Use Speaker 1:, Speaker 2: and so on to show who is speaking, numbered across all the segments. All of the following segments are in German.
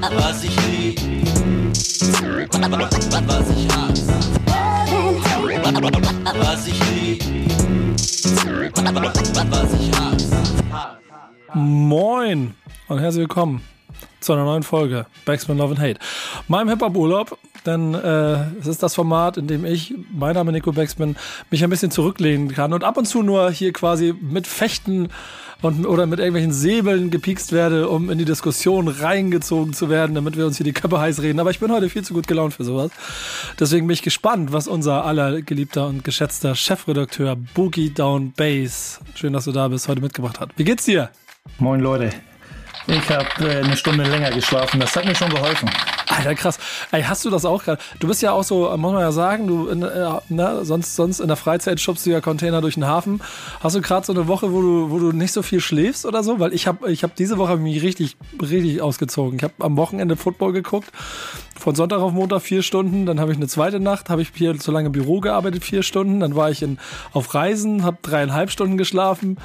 Speaker 1: Was ich lieb, was ich hasse. Was ich lieb, was ich hasse.
Speaker 2: Moin und herzlich willkommen zu einer neuen Folge Backspin Love and Hate. Meinem Hip-Hop-Urlaub, denn äh, es ist das Format, in dem ich, mein Name Nico Backspin, mich ein bisschen zurücklehnen kann und ab und zu nur hier quasi mit Fechten und, oder mit irgendwelchen Säbeln gepikst werde, um in die Diskussion reingezogen zu werden, damit wir uns hier die Köpfe heiß reden. Aber ich bin heute viel zu gut gelaunt für sowas. Deswegen bin ich gespannt, was unser aller geliebter und geschätzter Chefredakteur Boogie Down Bass, schön, dass du da bist, heute mitgebracht hat. Wie geht's dir?
Speaker 3: Moin Leute. Ich habe äh, eine Stunde länger geschlafen. Das hat mir schon geholfen.
Speaker 2: Alter, krass. Ey, hast du das auch gerade? Du bist ja auch so, muss man ja sagen, du äh, ne, sonst, sonst in der Freizeit schubst du ja Container durch den Hafen. Hast du gerade so eine Woche, wo du, wo du nicht so viel schläfst oder so? Weil ich habe ich hab diese Woche mich richtig, richtig ausgezogen. Ich habe am Wochenende Football geguckt. Von Sonntag auf Montag vier Stunden, dann habe ich eine zweite Nacht, habe ich hier so lange im Büro gearbeitet, vier Stunden, dann war ich in, auf Reisen, habe dreieinhalb Stunden geschlafen.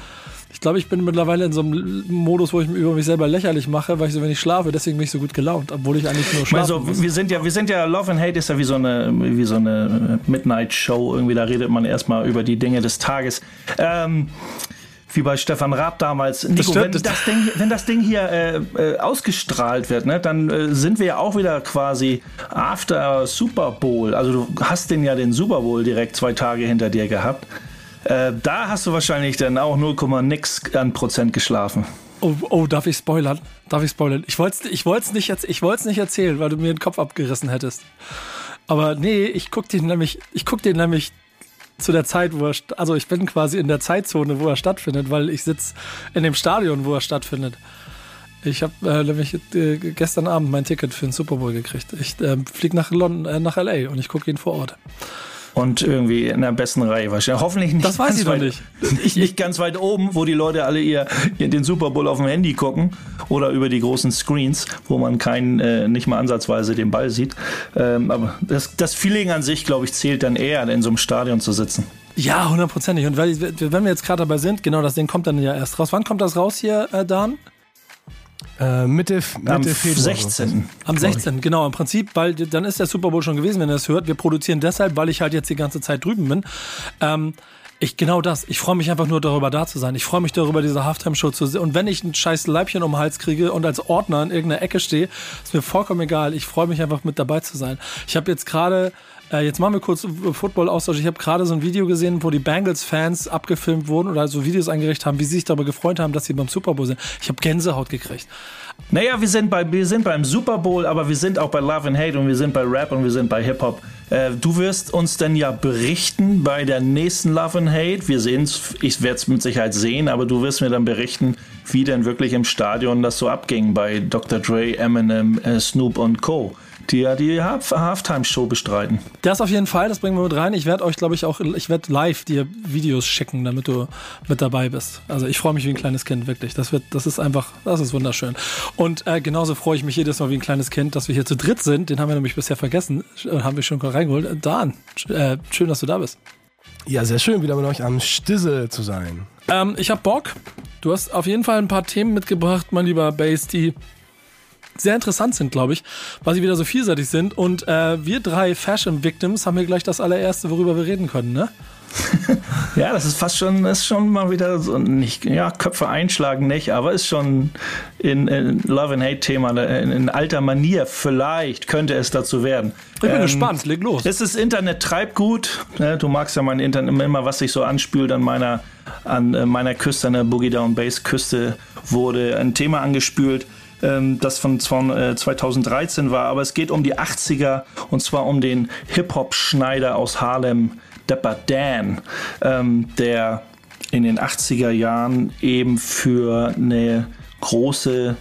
Speaker 2: Ich glaube, ich bin mittlerweile in so einem Modus, wo ich mich über mich selber lächerlich mache, weil ich so wenig schlafe. Deswegen bin ich so gut gelaunt, obwohl ich eigentlich nur schlafe.
Speaker 3: Also, wir sind ja, wir sind ja, Love and Hate ist ja wie so eine, wie so eine Midnight Show. Irgendwie, da redet man erstmal über die Dinge des Tages. Ähm, wie bei Stefan Raab damals. Nico,
Speaker 2: stimmt,
Speaker 3: wenn,
Speaker 2: das-
Speaker 3: das Ding, wenn das Ding hier äh, äh, ausgestrahlt wird, ne, dann äh, sind wir ja auch wieder quasi after Super Bowl. Also du hast den ja den Super Bowl direkt zwei Tage hinter dir gehabt. Äh, da hast du wahrscheinlich dann auch 0, nix an Prozent geschlafen.
Speaker 2: Oh, oh, darf ich spoilern? Darf ich spoilern? Ich wollte es ich nicht, ich nicht erzählen, weil du mir den Kopf abgerissen hättest. Aber nee, ich guck den nämlich, ich guck den nämlich zu der Zeit, wo er, also ich bin quasi in der Zeitzone, wo er stattfindet, weil ich sitz in dem Stadion, wo er stattfindet. Ich habe äh, nämlich äh, gestern Abend mein Ticket für den Super Bowl gekriegt. Ich äh, fliege nach London, nach LA und ich gucke ihn vor Ort.
Speaker 3: Und irgendwie in der besten Reihe wahrscheinlich. Hoffentlich nicht.
Speaker 2: Das weiß
Speaker 3: ganz
Speaker 2: ich
Speaker 3: weit,
Speaker 2: nicht.
Speaker 3: nicht. Nicht ganz weit oben, wo die Leute alle ihr, ihr den Super Bowl auf dem Handy gucken oder über die großen Screens, wo man keinen, äh, nicht mal ansatzweise den Ball sieht. Ähm, aber das, das Feeling an sich, glaube ich, zählt dann eher, in so einem Stadion zu sitzen.
Speaker 2: Ja, hundertprozentig. Und weil, wenn wir jetzt gerade dabei sind, genau, das Ding kommt dann ja erst raus. Wann kommt das raus hier, äh, Dan?
Speaker 4: Äh, Mitte, Mitte
Speaker 3: Am
Speaker 4: Februar.
Speaker 3: 16.
Speaker 2: Am 16. Genau, im Prinzip, weil dann ist der Super Bowl schon gewesen, wenn ihr das hört. Wir produzieren deshalb, weil ich halt jetzt die ganze Zeit drüben bin. Ähm, ich genau das. Ich freue mich einfach nur darüber da zu sein. Ich freue mich darüber, diese Halftime-Show zu sehen. Und wenn ich ein scheiß Leibchen um den Hals kriege und als Ordner in irgendeiner Ecke stehe, ist mir vollkommen egal. Ich freue mich einfach mit dabei zu sein. Ich habe jetzt gerade äh, Jetzt machen wir kurz Football-Austausch. Ich habe gerade so ein Video gesehen, wo die Bengals-Fans abgefilmt wurden oder so Videos eingerichtet haben, wie sie sich darüber gefreut haben, dass sie beim Super Bowl sind. Ich habe Gänsehaut gekriegt.
Speaker 3: Naja, wir sind, bei, wir sind beim Super Bowl, aber wir sind auch bei Love and Hate und wir sind bei Rap und wir sind bei Hip-Hop. Äh, du wirst uns dann ja berichten bei der nächsten Love and Hate. Wir sehen es, ich werde es mit Sicherheit sehen, aber du wirst mir dann berichten, wie denn wirklich im Stadion das so abging bei Dr. Dre, Eminem, äh, Snoop und Co., die ja die Half Halftime-Show bestreiten.
Speaker 2: Das auf jeden Fall, das bringen wir mit rein. Ich werde euch, glaube ich, auch, ich werde live dir Videos schicken, damit du mit dabei bist. Also ich freue mich wie ein kleines Kind, wirklich. Das wird, das ist einfach, das ist wunderschön. Und äh, genauso freue ich mich jedes Mal wie ein kleines Kind, dass wir hier zu dritt sind. Den haben wir nämlich bisher vergessen. Äh, haben wir schon reingeholt. Äh, Dan, äh, schön, dass du da bist.
Speaker 4: Ja, sehr schön, wieder mit euch am Stissel zu sein.
Speaker 2: Ähm, ich habe Bock. Du hast auf jeden Fall ein paar Themen mitgebracht, mein lieber Base, die sehr interessant sind, glaube ich, weil sie wieder so vielseitig sind. Und äh, wir drei Fashion Victims haben hier gleich das allererste, worüber wir reden können, ne?
Speaker 3: Ja, das ist fast schon, ist schon mal wieder so nicht, ja, Köpfe einschlagen nicht, aber ist schon in, in Love and Hate Thema in, in alter Manier. Vielleicht könnte es dazu werden.
Speaker 2: Ich bin
Speaker 3: Ähm,
Speaker 2: gespannt, leg los.
Speaker 3: Es ist Internet Treibgut. Ne? Du magst ja mein Internet immer, was sich so anspült an meiner, an äh, meiner Küste, an der Boogie Down Base Küste, wurde ein Thema angespült, ähm, das von von, äh, 2013 war. Aber es geht um die 80er und zwar um den Hip-Hop-Schneider aus Harlem, Dapper Dan, ähm, der in den 80er Jahren eben für eine große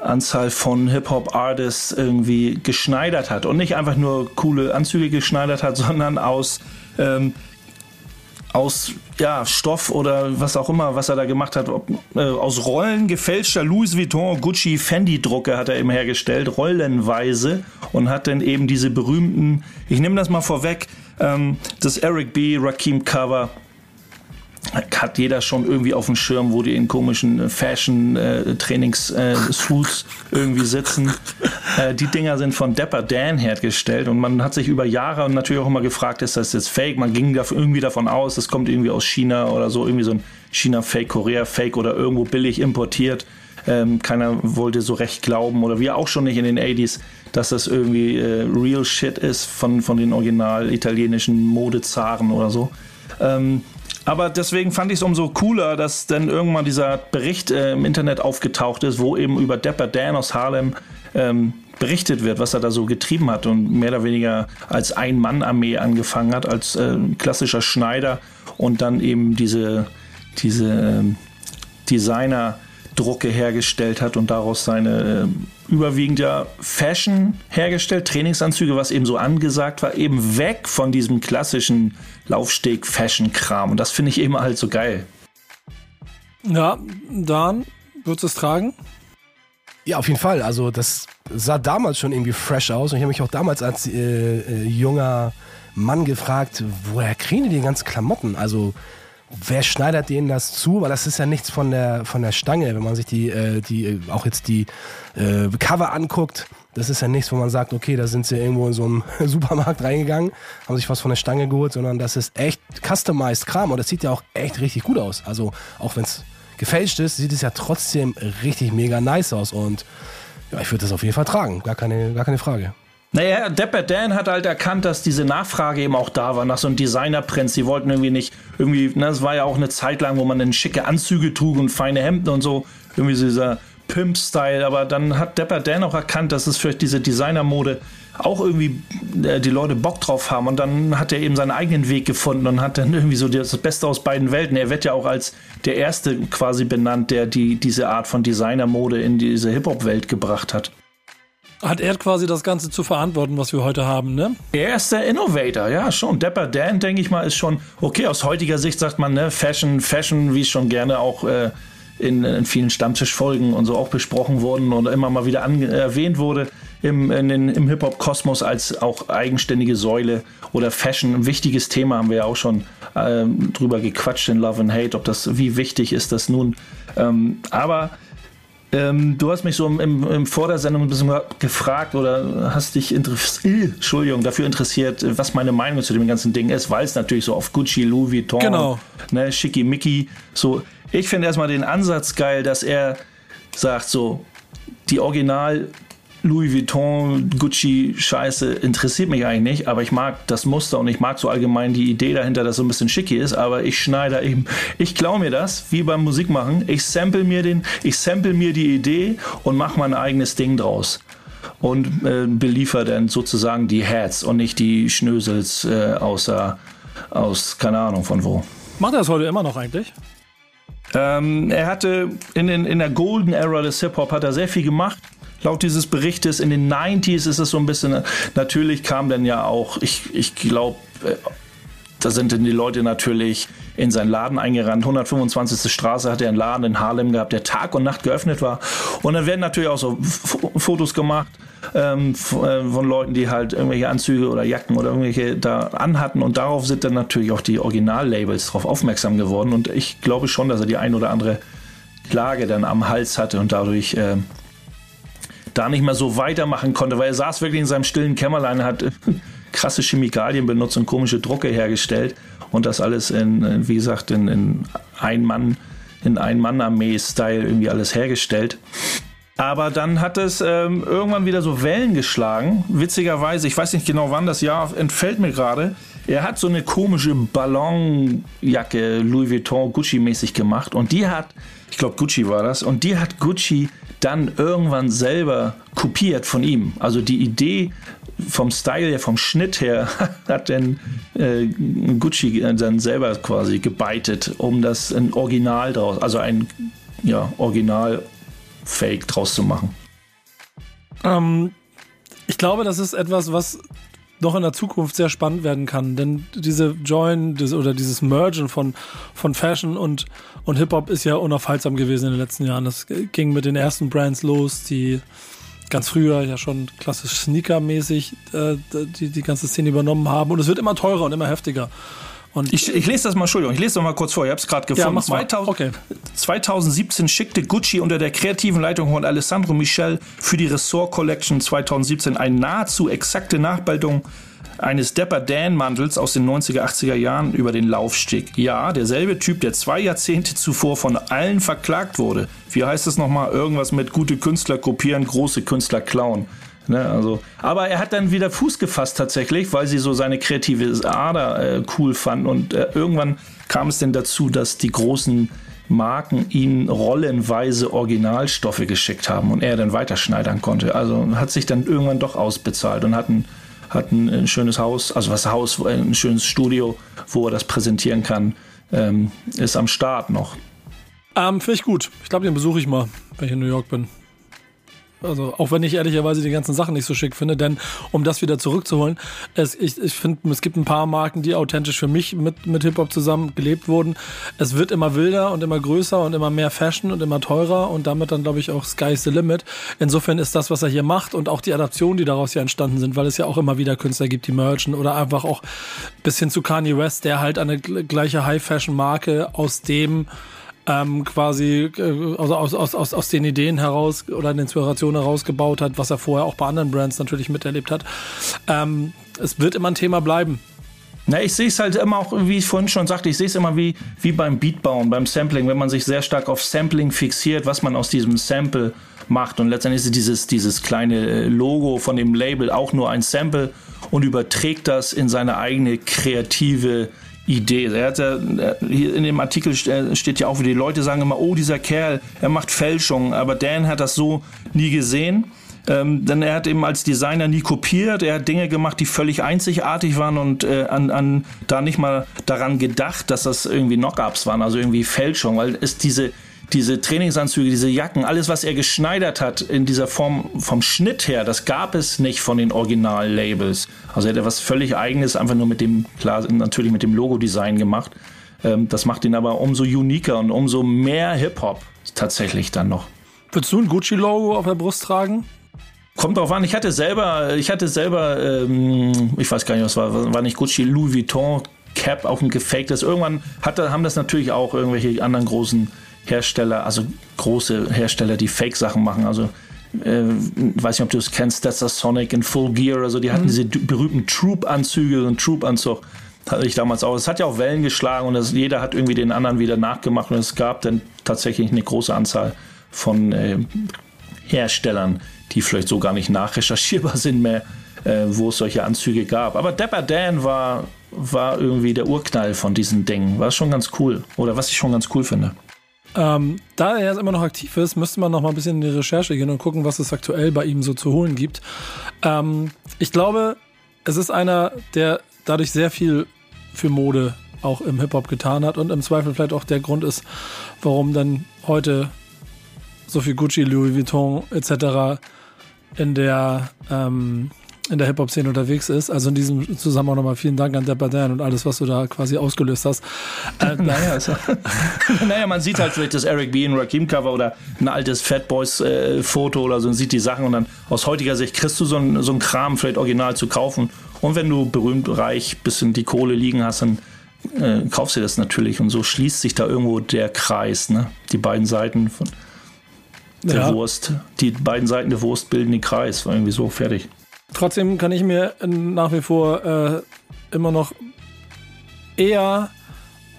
Speaker 3: Anzahl von Hip-Hop-Artists irgendwie geschneidert hat. Und nicht einfach nur coole Anzüge geschneidert hat, sondern aus, ähm, aus ja, Stoff oder was auch immer, was er da gemacht hat. Ob, äh, aus Rollen gefälschter Louis Vuitton, Gucci, Fendi-Drucke hat er eben hergestellt, rollenweise. Und hat dann eben diese berühmten, ich nehme das mal vorweg, ähm, das Eric B. Rakim-Cover hat jeder schon irgendwie auf dem Schirm, wo die in komischen Fashion-Trainings-Suits irgendwie sitzen. Äh, die Dinger sind von Dapper Dan hergestellt und man hat sich über Jahre und natürlich auch immer gefragt, ist das jetzt fake? Man ging irgendwie davon aus, das kommt irgendwie aus China oder so, irgendwie so ein China-Fake, Korea-Fake oder irgendwo billig importiert. Ähm, keiner wollte so recht glauben oder wir auch schon nicht in den 80s, dass das irgendwie äh, real shit ist von, von den original italienischen Modezaren oder so. Ähm, aber deswegen fand ich es umso cooler, dass dann irgendwann dieser Bericht äh, im Internet aufgetaucht ist, wo eben über Dapper Dan aus Harlem ähm, berichtet wird, was er da so getrieben hat und mehr oder weniger als Ein-Mann-Armee angefangen hat, als äh, klassischer Schneider und dann eben diese, diese ähm, Designer- Drucke hergestellt hat und daraus seine äh, überwiegend ja Fashion hergestellt, Trainingsanzüge, was eben so angesagt war, eben weg von diesem klassischen Laufsteg-Fashion-Kram. Und das finde ich eben halt so geil.
Speaker 2: Ja, dann würdest du es tragen?
Speaker 4: Ja, auf jeden Fall. Also das sah damals schon irgendwie fresh aus und ich habe mich auch damals als äh, äh, junger Mann gefragt, woher kriegen die die ganzen Klamotten? Also wer schneidert denen das zu? Weil das ist ja nichts von der, von der Stange, wenn man sich die, äh, die äh, auch jetzt die äh, Cover anguckt. Das ist ja nichts, wo man sagt, okay, da sind sie irgendwo in so einem Supermarkt reingegangen, haben sich was von der Stange geholt, sondern das ist echt customized Kram und das sieht ja auch echt richtig gut aus. Also auch wenn es gefälscht ist, sieht es ja trotzdem richtig mega nice aus und ja, ich würde das auf jeden Fall tragen, gar keine, gar keine Frage.
Speaker 3: Naja, Dapper Dan hat halt erkannt, dass diese Nachfrage eben auch da war nach so einem Designer-Prinz. Die wollten irgendwie nicht, irgendwie, ne, es war ja auch eine Zeit lang, wo man dann schicke Anzüge trug und feine Hemden und so. Irgendwie so dieser Pimp-Style. Aber dann hat Dapper Dan auch erkannt, dass es vielleicht diese Designer-Mode auch irgendwie äh, die Leute Bock drauf haben. Und dann hat er eben seinen eigenen Weg gefunden und hat dann irgendwie so das Beste aus beiden Welten. Er wird ja auch als der Erste quasi benannt, der die, diese Art von Designer-Mode in diese Hip-Hop-Welt gebracht hat
Speaker 2: hat er quasi das Ganze zu verantworten, was wir heute haben, ne?
Speaker 3: Er ist der Innovator, ja, schon. Dapper Dan, denke ich mal, ist schon, okay, aus heutiger Sicht sagt man, ne, Fashion, Fashion, wie es schon gerne auch äh, in, in, vielen Stammtischfolgen und so auch besprochen wurden und immer mal wieder erwähnt wurde im, im Hip-Hop-Kosmos als auch eigenständige Säule oder Fashion. Ein wichtiges Thema haben wir ja auch schon äh, drüber gequatscht in Love and Hate, ob das, wie wichtig ist das nun. Ähm, aber ähm, du hast mich so im, im, vor der Sendung ein bisschen gefragt oder hast dich äh, Entschuldigung, dafür interessiert, was meine Meinung zu dem ganzen Ding ist, weil es natürlich so auf Gucci, Louis Vuitton,
Speaker 2: genau.
Speaker 3: ne, Schickimicki, so. Ich finde erstmal den Ansatz geil, dass er sagt so, die Original Louis Vuitton, Gucci, Scheiße, interessiert mich eigentlich nicht, aber ich mag das Muster und ich mag so allgemein die Idee dahinter, dass so ein bisschen schicki ist, aber ich schneide eben, ich klaue mir das, wie beim Musikmachen, ich sample mir den, ich sample mir die Idee und mache mein eigenes Ding draus und äh, beliefer dann sozusagen die Hats und nicht die Schnösels äh, außer, aus, keine Ahnung von wo.
Speaker 2: Macht er das heute immer noch eigentlich?
Speaker 3: Ähm, er hatte in, den, in der Golden Era des Hip-Hop hat er sehr viel gemacht laut dieses Berichtes. In den 90s ist es so ein bisschen, natürlich kam dann ja auch, ich, ich glaube, äh, da sind dann die Leute natürlich in seinen Laden eingerannt. 125. Straße hat er einen Laden in Harlem gehabt, der Tag und Nacht geöffnet war. Und dann werden natürlich auch so F Fotos gemacht ähm, äh, von Leuten, die halt irgendwelche Anzüge oder Jacken oder irgendwelche da anhatten. Und darauf sind dann natürlich auch die Originallabels drauf aufmerksam geworden. Und ich glaube schon, dass er die ein oder andere Klage dann am Hals hatte und dadurch äh, da nicht mehr so weitermachen konnte, weil er saß wirklich in seinem stillen Kämmerlein, hat krasse Chemikalien benutzt und komische Drucke hergestellt und das alles in, wie gesagt, in, in ein Mann, in ein Mann-Armee-Style irgendwie alles hergestellt. Aber dann hat es ähm, irgendwann wieder so Wellen geschlagen. Witzigerweise, ich weiß nicht genau wann, das Jahr entfällt mir gerade. Er hat so eine komische Ballonjacke Louis Vuitton Gucci-mäßig gemacht und die hat, ich glaube Gucci war das, und die hat Gucci dann irgendwann selber kopiert von ihm. Also die Idee vom Style her, vom Schnitt her, hat dann äh, Gucci dann selber quasi gebeitet, um das ein Original draus, also ein ja, Original-Fake draus zu machen.
Speaker 2: Ähm, ich glaube, das ist etwas, was noch in der Zukunft sehr spannend werden kann. Denn diese Join oder dieses Mergen von, von Fashion und, und Hip-Hop ist ja unaufhaltsam gewesen in den letzten Jahren. Das ging mit den ersten Brands los, die ganz früher ja schon klassisch Sneaker-mäßig äh, die, die ganze Szene übernommen haben. Und es wird immer teurer und immer heftiger. Und
Speaker 3: Ich, ich lese das mal, Entschuldigung, ich lese das mal kurz vor, ich habe es gerade gefunden.
Speaker 2: mal.
Speaker 3: 2000,
Speaker 2: Okay.
Speaker 3: 2017 schickte Gucci unter der kreativen Leitung von Alessandro Michel für die Ressort Collection 2017 eine nahezu exakte Nachbildung eines Dapper Dan Mantels aus den 90er, 80er Jahren über den Laufsteg. Ja, derselbe Typ, der zwei Jahrzehnte zuvor von allen verklagt wurde. Wie heißt es nochmal? Irgendwas mit gute Künstler kopieren, große Künstler klauen. Ne, also, aber er hat dann wieder Fuß gefasst tatsächlich, weil sie so seine kreative Ader äh, cool fanden. Und äh, irgendwann kam es denn dazu, dass die großen Marken ihm rollenweise Originalstoffe geschickt haben und er dann weiterschneidern konnte. Also hat sich dann irgendwann doch ausbezahlt und hat ein, hat ein, ein schönes Haus, also was Haus, ein schönes Studio, wo er das präsentieren kann, ähm, ist am Start noch.
Speaker 2: Ähm, Finde ich gut. Ich glaube, den besuche ich mal, wenn ich in New York bin. Also, auch wenn ich ehrlicherweise die ganzen Sachen nicht so schick finde, denn um das wieder zurückzuholen, es, ich, ich finde, es gibt ein paar Marken, die authentisch für mich mit, mit Hip-Hop zusammen gelebt wurden. Es wird immer wilder und immer größer und immer mehr Fashion und immer teurer und damit dann, glaube ich, auch Sky's the Limit. Insofern ist das, was er hier macht und auch die Adaptionen, die daraus ja entstanden sind, weil es ja auch immer wieder Künstler gibt, die merchen oder einfach auch bis hin zu Kanye West, der halt eine gl- gleiche High-Fashion-Marke aus dem ähm, quasi äh, also aus, aus, aus, aus den Ideen heraus oder eine Inspiration herausgebaut hat, was er vorher auch bei anderen Brands natürlich miterlebt hat. Ähm, es wird immer ein Thema bleiben.
Speaker 3: Na, ich sehe es halt immer auch, wie ich vorhin schon sagte, ich sehe es immer wie, wie beim Beatbauen, beim Sampling, wenn man sich sehr stark auf Sampling fixiert, was man aus diesem Sample macht. Und letztendlich ist dieses, dieses kleine äh, Logo von dem Label auch nur ein Sample und überträgt das in seine eigene kreative Idee. Er hat ja, hier in dem Artikel äh, steht ja auch, wie die Leute sagen immer, oh, dieser Kerl, er macht Fälschungen. Aber Dan hat das so nie gesehen. Ähm, denn er hat eben als Designer nie kopiert. Er hat Dinge gemacht, die völlig einzigartig waren und äh, an, an, da nicht mal daran gedacht, dass das irgendwie Knockups waren, also irgendwie Fälschung, weil es diese, diese Trainingsanzüge, diese Jacken, alles, was er geschneidert hat in dieser Form vom Schnitt her, das gab es nicht von den Original-Labels. Also er hat was völlig eigenes, einfach nur mit dem, klar, natürlich mit dem Logo-Design gemacht. Ähm, das macht ihn aber umso uniker und umso mehr Hip-Hop tatsächlich dann noch.
Speaker 2: Würdest du ein Gucci-Logo auf der Brust tragen?
Speaker 3: Kommt drauf an, ich hatte selber, ich hatte selber, ähm, ich weiß gar nicht, was war, war nicht Gucci, Louis Vuitton Cap, auch ein gefaktes. Irgendwann hatte, haben das natürlich auch irgendwelche anderen großen Hersteller, also große Hersteller, die Fake-Sachen machen. Also, äh, weiß nicht, ob du es kennst, that's a Sonic in Full Gear, also die hatten diese d- berühmten Troop-Anzüge, und Troop-Anzug hatte ich damals auch. Es hat ja auch Wellen geschlagen und das, jeder hat irgendwie den anderen wieder nachgemacht und es gab dann tatsächlich eine große Anzahl von äh, Herstellern, die vielleicht so gar nicht nachrecherchierbar sind mehr, äh, wo es solche Anzüge gab. Aber Dapper Dan war, war irgendwie der Urknall von diesen Dingen. War schon ganz cool. Oder was ich schon ganz cool finde.
Speaker 2: Ähm, da er jetzt immer noch aktiv ist, müsste man noch mal ein bisschen in die Recherche gehen und gucken, was es aktuell bei ihm so zu holen gibt. Ähm, ich glaube, es ist einer, der dadurch sehr viel für Mode auch im Hip-Hop getan hat und im Zweifel vielleicht auch der Grund ist, warum dann heute so viel Gucci, Louis Vuitton etc. in der ähm, in der Hip-Hop-Szene unterwegs ist. Also in diesem Zusammenhang nochmal vielen Dank an Dapper Dan und alles, was du da quasi ausgelöst hast. Äh,
Speaker 3: Naja, also, naja, man sieht halt vielleicht das Eric B. und Rakim-Cover oder ein altes Fat Boys-Foto oder so und sieht die Sachen und dann aus heutiger Sicht kriegst du so ein, so ein Kram vielleicht original zu kaufen. Und wenn du berühmt, reich, bisschen die Kohle liegen hast, dann äh, kaufst du das natürlich. Und so schließt sich da irgendwo der Kreis. Ne? Die beiden Seiten von der
Speaker 2: Ja.
Speaker 3: Wurst, die beiden Seiten der Wurst bilden den Kreis. War irgendwie so fertig.
Speaker 2: Trotzdem kann ich mir nach wie vor äh, immer noch eher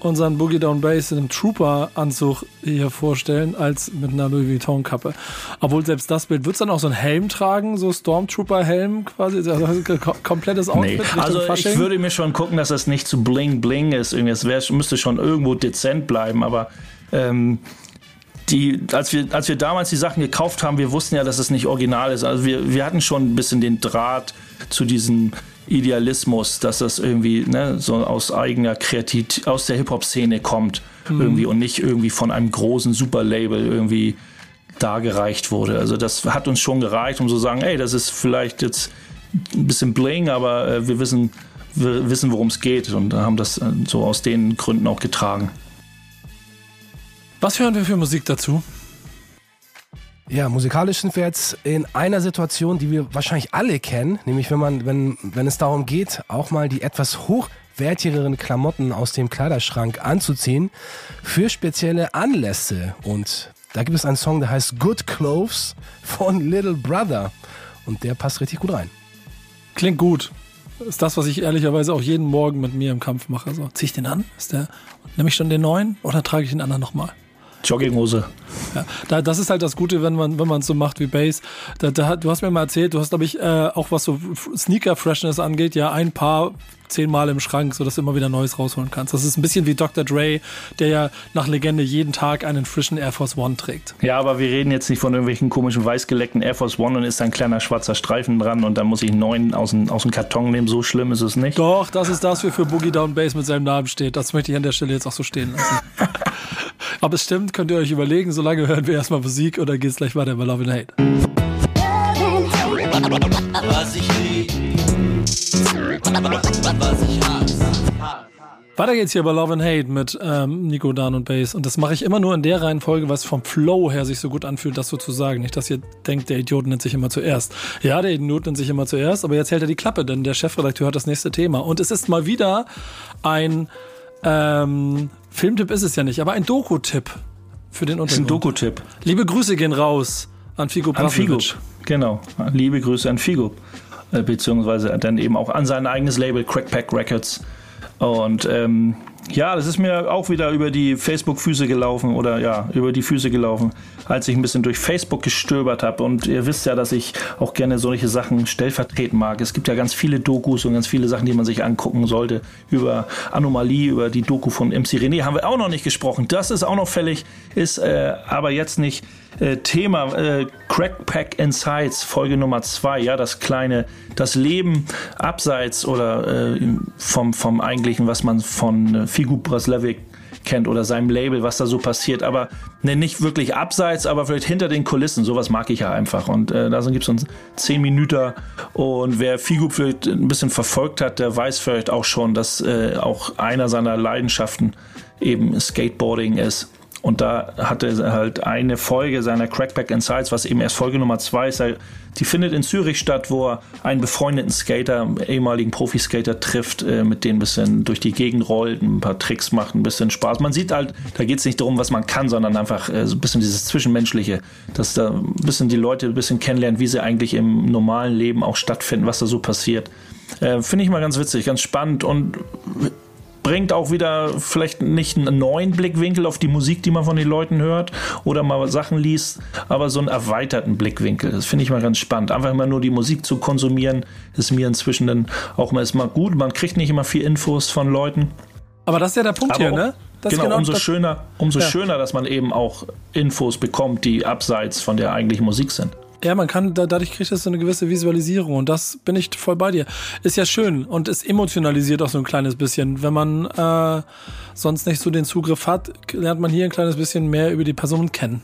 Speaker 2: unseren Boogie Down Bass in einem Trooper-Anzug hier vorstellen, als mit einer Louis Vuitton-Kappe. Obwohl selbst das Bild, wird es dann auch so einen Helm tragen, so Stormtrooper-Helm quasi, also kom- komplettes Outfit
Speaker 3: Nee. Also
Speaker 2: Fasching?
Speaker 3: ich würde mir schon gucken, dass das nicht zu bling bling ist. Irgendwie, es wär, müsste schon irgendwo dezent bleiben, aber ähm, die, als, wir, als wir damals die Sachen gekauft haben, wir wussten ja, dass es nicht original ist. Also wir, wir hatten schon ein bisschen den Draht zu diesem Idealismus, dass das irgendwie ne, so aus eigener Kreativität, aus der Hip-Hop-Szene kommt irgendwie und nicht irgendwie von einem großen Superlabel irgendwie dargereicht wurde. Also das hat uns schon gereicht, um so zu sagen, ey, das ist vielleicht jetzt ein bisschen bling, aber äh, wir wissen, wir wissen, worum es geht und haben das äh, so aus den Gründen auch getragen.
Speaker 2: Was hören wir für Musik dazu?
Speaker 4: Ja, musikalisch sind wir jetzt in einer Situation, die wir wahrscheinlich alle kennen, nämlich wenn man, wenn, wenn es darum geht, auch mal die etwas wertigeren Klamotten aus dem Kleiderschrank anzuziehen für spezielle Anlässe. Und da gibt es einen Song, der heißt Good Clothes von Little Brother. Und der passt richtig gut rein.
Speaker 2: Klingt gut. Ist das, was ich ehrlicherweise auch jeden Morgen mit mir im Kampf mache. So, zieh ich den an? Ist der, nehme ich schon den neuen oder trage ich den anderen nochmal?
Speaker 3: Jogginghose.
Speaker 2: Ja, da, das ist halt das Gute, wenn man wenn man es so macht wie Bass. Da, da, du hast mir mal erzählt, du hast glaube ich äh, auch was so Sneaker Freshness angeht, ja ein paar zehnmal im Schrank, sodass du immer wieder Neues rausholen kannst. Das ist ein bisschen wie Dr. Dre, der ja nach Legende jeden Tag einen frischen Air Force One trägt.
Speaker 3: Ja, aber wir reden jetzt nicht von irgendwelchen komischen weißgeleckten Air Force One und ist da ein kleiner schwarzer Streifen dran und dann muss ich einen neuen aus dem, aus dem Karton nehmen. So schlimm ist es nicht.
Speaker 2: Doch, das ist das, wofür Boogie Down Bass mit seinem Namen steht. Das möchte ich an der Stelle jetzt auch so stehen lassen. aber es stimmt, könnt ihr euch überlegen, solange hören wir erstmal Musik oder geht's gleich weiter bei Love and Hate.
Speaker 1: Was ich lieb, was ich hasse.
Speaker 2: Weiter geht's hier bei Love and Hate mit ähm, Nico, Dan und Bass. Und das mache ich immer nur in der Reihenfolge, was vom Flow her sich so gut anfühlt, das so zu sagen. Nicht, dass ihr denkt, der Idiot nennt sich immer zuerst. Ja, der Idiot nennt sich immer zuerst, aber jetzt hält er die Klappe, denn der Chefredakteur hat das nächste Thema. Und es ist mal wieder ein ähm, Filmtipp ist es ja nicht, aber ein Doku-Tipp für den
Speaker 3: Das ist ein
Speaker 2: Untergrund.
Speaker 3: Doku-Tipp.
Speaker 2: Liebe Grüße gehen raus an Figo
Speaker 3: An Figo. Genau. Liebe Grüße an Figo. Äh, Beziehungsweise dann eben auch an sein eigenes Label Crackpack Records. Und ähm, ja, das ist mir auch wieder über die Facebook-Füße gelaufen oder ja, über die Füße gelaufen, als ich ein bisschen durch Facebook gestöbert habe. Und ihr wisst ja, dass ich auch gerne solche Sachen stellvertreten mag. Es gibt ja ganz viele Dokus und ganz viele Sachen, die man sich angucken sollte. Über Anomalie, über die Doku von MC René haben wir auch noch nicht gesprochen. Das ist auch noch fällig, ist äh, aber jetzt nicht äh, Thema. Äh, Crackpack Insights, Folge Nummer zwei, ja, das kleine, das Leben abseits oder äh, vom, vom eigentlichen, was man von äh, Figu Braslevik kennt oder seinem Label, was da so passiert, aber ne, nicht wirklich abseits, aber vielleicht hinter den Kulissen, sowas mag ich ja einfach. Und äh, da gibt es uns 10 Minuten und wer Figu vielleicht ein bisschen verfolgt hat, der weiß vielleicht auch schon, dass äh, auch einer seiner Leidenschaften eben Skateboarding ist und da hatte er halt eine Folge seiner Crackback Insights, was eben erst Folge Nummer zwei ist. Die findet in Zürich statt, wo er einen befreundeten Skater, ehemaligen Profiskater trifft, äh, mit dem ein bisschen durch die Gegend rollt, ein paar Tricks macht, ein bisschen Spaß. Man sieht halt, da geht es nicht darum, was man kann, sondern einfach äh, so ein bisschen dieses Zwischenmenschliche, dass da ein bisschen die Leute ein bisschen kennenlernen, wie sie eigentlich im normalen Leben auch stattfinden, was da so passiert. Äh, Finde ich mal ganz witzig, ganz spannend und bringt auch wieder vielleicht nicht einen neuen Blickwinkel auf die Musik, die man von den Leuten hört oder mal Sachen liest, aber so einen erweiterten Blickwinkel. Das finde ich mal ganz spannend. Einfach immer nur die Musik zu konsumieren, ist mir inzwischen dann auch mal, ist mal gut. Man kriegt nicht immer viel Infos von Leuten.
Speaker 2: Aber das ist ja der Punkt
Speaker 3: Aber
Speaker 2: hier, ne? Das ist
Speaker 3: genau, umso
Speaker 2: das-
Speaker 3: schöner, umso
Speaker 2: Ja.
Speaker 3: schöner, dass man eben auch Infos bekommt, die abseits von der eigentlichen Musik sind.
Speaker 2: Ja, man kann, da, dadurch kriegt es so eine gewisse Visualisierung und das bin ich voll bei dir. Ist ja schön und es emotionalisiert auch so ein kleines bisschen. Wenn man äh, sonst nicht so den Zugriff hat, lernt man hier ein kleines bisschen mehr über die Person kennen.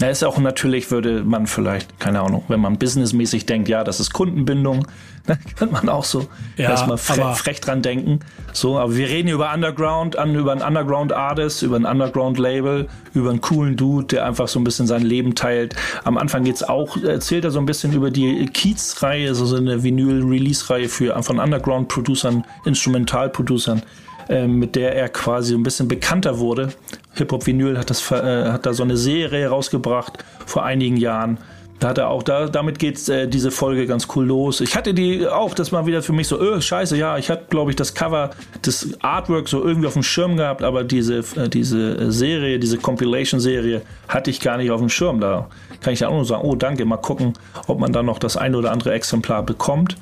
Speaker 3: Ja, ist auch natürlich, würde man vielleicht, keine Ahnung, wenn man businessmäßig denkt, ja, das ist Kundenbindung, dann kann man auch so
Speaker 2: Ja,
Speaker 3: erstmal fre frech dran denken. So, aber wir reden hier über Underground, an, über einen Underground Artist, über ein Underground Label, über einen coolen Dude, der einfach so ein bisschen sein Leben teilt. Am Anfang geht's auch, erzählt er so ein bisschen über die Kiez-Reihe, so eine Vinyl-Release-Reihe für von Underground-Producern, Instrumental-Producern äh, mit der er quasi ein bisschen bekannter wurde. Hip-Hop Vinyl hat, das, äh, hat da so eine Serie rausgebracht vor einigen Jahren. Da hat er auch, da, damit geht äh, diese Folge ganz cool los. Ich hatte die auch, das mal wieder für mich so, öh, scheiße, ja, ich hatte, glaube ich, das Cover, das Artwork so irgendwie auf dem Schirm gehabt, aber diese, äh, diese Serie, diese Compilation-Serie hatte ich gar nicht auf dem Schirm. Da kann ich ja auch nur sagen, oh, danke, mal gucken, ob man da noch das ein oder andere Exemplar bekommt.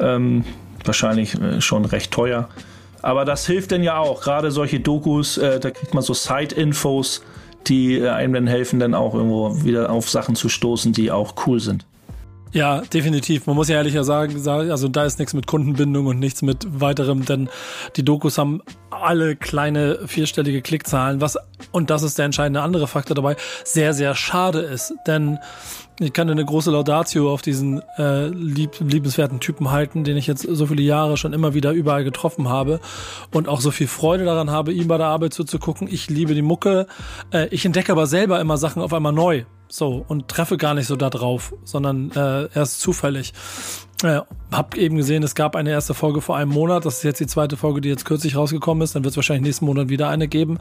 Speaker 3: Ähm, wahrscheinlich äh, schon recht teuer. Aber das hilft denn ja auch. Gerade solche Dokus, äh, da kriegt man so Side-Infos, die äh, einem dann helfen, dann auch irgendwo wieder auf Sachen zu stoßen, die auch cool sind.
Speaker 2: Ja, definitiv. Man muss ja ehrlicher sagen, sagen, also da ist nichts mit Kundenbindung und nichts mit weiterem, denn die Dokus haben alle kleine vierstellige Klickzahlen, was und das ist der entscheidende andere Faktor dabei, sehr, sehr schade ist. Denn ich kann eine große Laudatio auf diesen äh, lieb, liebenswerten Typen halten, den ich jetzt so viele Jahre schon immer wieder überall getroffen habe und auch so viel Freude daran habe, ihm bei der Arbeit zuzugucken. Ich liebe die Mucke. Äh, ich entdecke aber selber immer Sachen auf einmal neu. So, und treffe gar nicht so da drauf, sondern äh, erst zufällig. Äh, hab eben gesehen, es gab eine erste Folge vor einem Monat. Das ist jetzt die zweite Folge, die jetzt kürzlich rausgekommen ist. Dann wird es wahrscheinlich nächsten Monat wieder eine geben.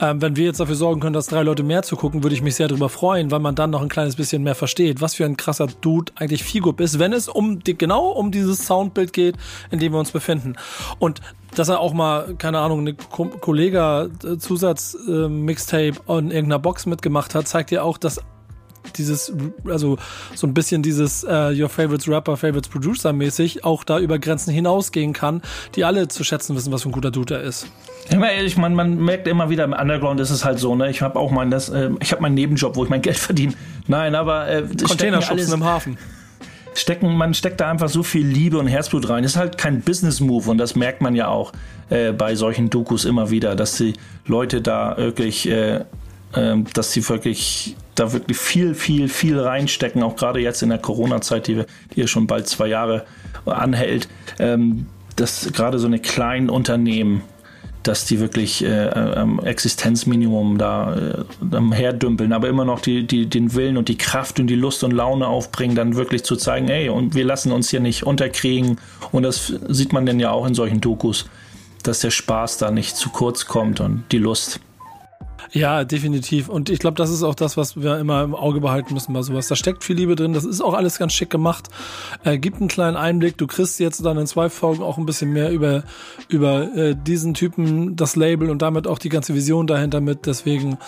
Speaker 2: Ähm, wenn wir jetzt dafür sorgen können, dass drei Leute mehr zu gucken, würde ich mich sehr darüber freuen, weil man dann noch ein kleines bisschen mehr versteht, was für ein krasser Dude eigentlich Figup ist, wenn es um die, genau um dieses Soundbild geht, in dem wir uns befinden. Und dass er auch mal, keine Ahnung, eine Kollega-Zusatz-Mixtape äh, in irgendeiner Box mitgemacht hat, zeigt ja auch, dass dieses, also so ein bisschen dieses uh, Your Favorites Rapper, Favorites Producer mäßig auch da über Grenzen hinausgehen kann, die alle zu schätzen wissen, was für ein guter Dude er ist.
Speaker 3: Ich meine, man merkt immer wieder im Underground ist es halt so, ne? Ich habe auch mein, das, äh, ich habe meinen Nebenjob, wo ich mein Geld verdiene. Nein, aber äh,
Speaker 2: Containerschubsen im Hafen.
Speaker 3: Stecken, man steckt da einfach so viel Liebe und Herzblut rein. Das ist halt kein Business-Move und das merkt man ja auch äh, bei solchen Dokus immer wieder, dass die Leute da wirklich, äh, äh, dass sie wirklich da wirklich viel, viel, viel reinstecken, auch gerade jetzt in der Corona-Zeit, die, die ja schon bald zwei Jahre anhält, ähm, dass gerade so eine kleinen Unternehmen, dass die wirklich äh, am Existenzminimum da äh, herdümpeln, aber immer noch die, die, den Willen und die Kraft und die Lust und Laune aufbringen, dann wirklich zu zeigen, ey, und wir lassen uns hier nicht unterkriegen. Und das sieht man denn ja auch in solchen Dokus, dass der Spaß da nicht zu kurz kommt und die Lust.
Speaker 2: Ja, definitiv. Und ich glaube, das ist auch das, was wir immer im Auge behalten müssen bei sowas. Da steckt viel Liebe drin. Das ist auch alles ganz schick gemacht. Äh, gibt einen kleinen Einblick. Du kriegst jetzt dann in zwei Folgen auch ein bisschen mehr über, über äh, diesen Typen, das Label und damit auch die ganze Vision dahinter mit. Deswegen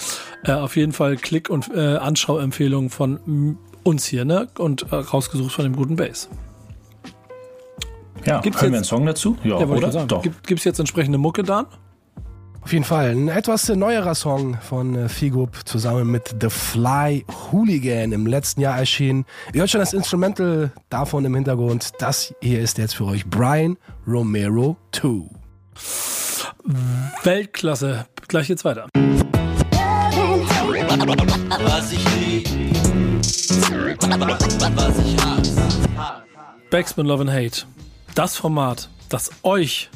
Speaker 2: äh, auf jeden Fall Klick- und äh, Anschauempfehlungen von uns hier, ne? Und äh, rausgesucht von dem guten Bass.
Speaker 3: Ja, Gibt's hören jetzt, wir einen Song dazu?
Speaker 2: Ja, ja oder? Doch. Gibt es jetzt entsprechende Mucke dann?
Speaker 4: Auf jeden Fall. Ein etwas neuerer Song von äh, Figup zusammen mit The Fly Hooligan im letzten Jahr erschienen. Ihr hört schon das Instrumental davon im Hintergrund. Das hier ist jetzt für euch Brian Romero 2.
Speaker 2: Weltklasse. Gleich geht's weiter.
Speaker 1: Was ich lieb, was ich hasse.
Speaker 2: Backspin Love and Hate. Das Format, das euch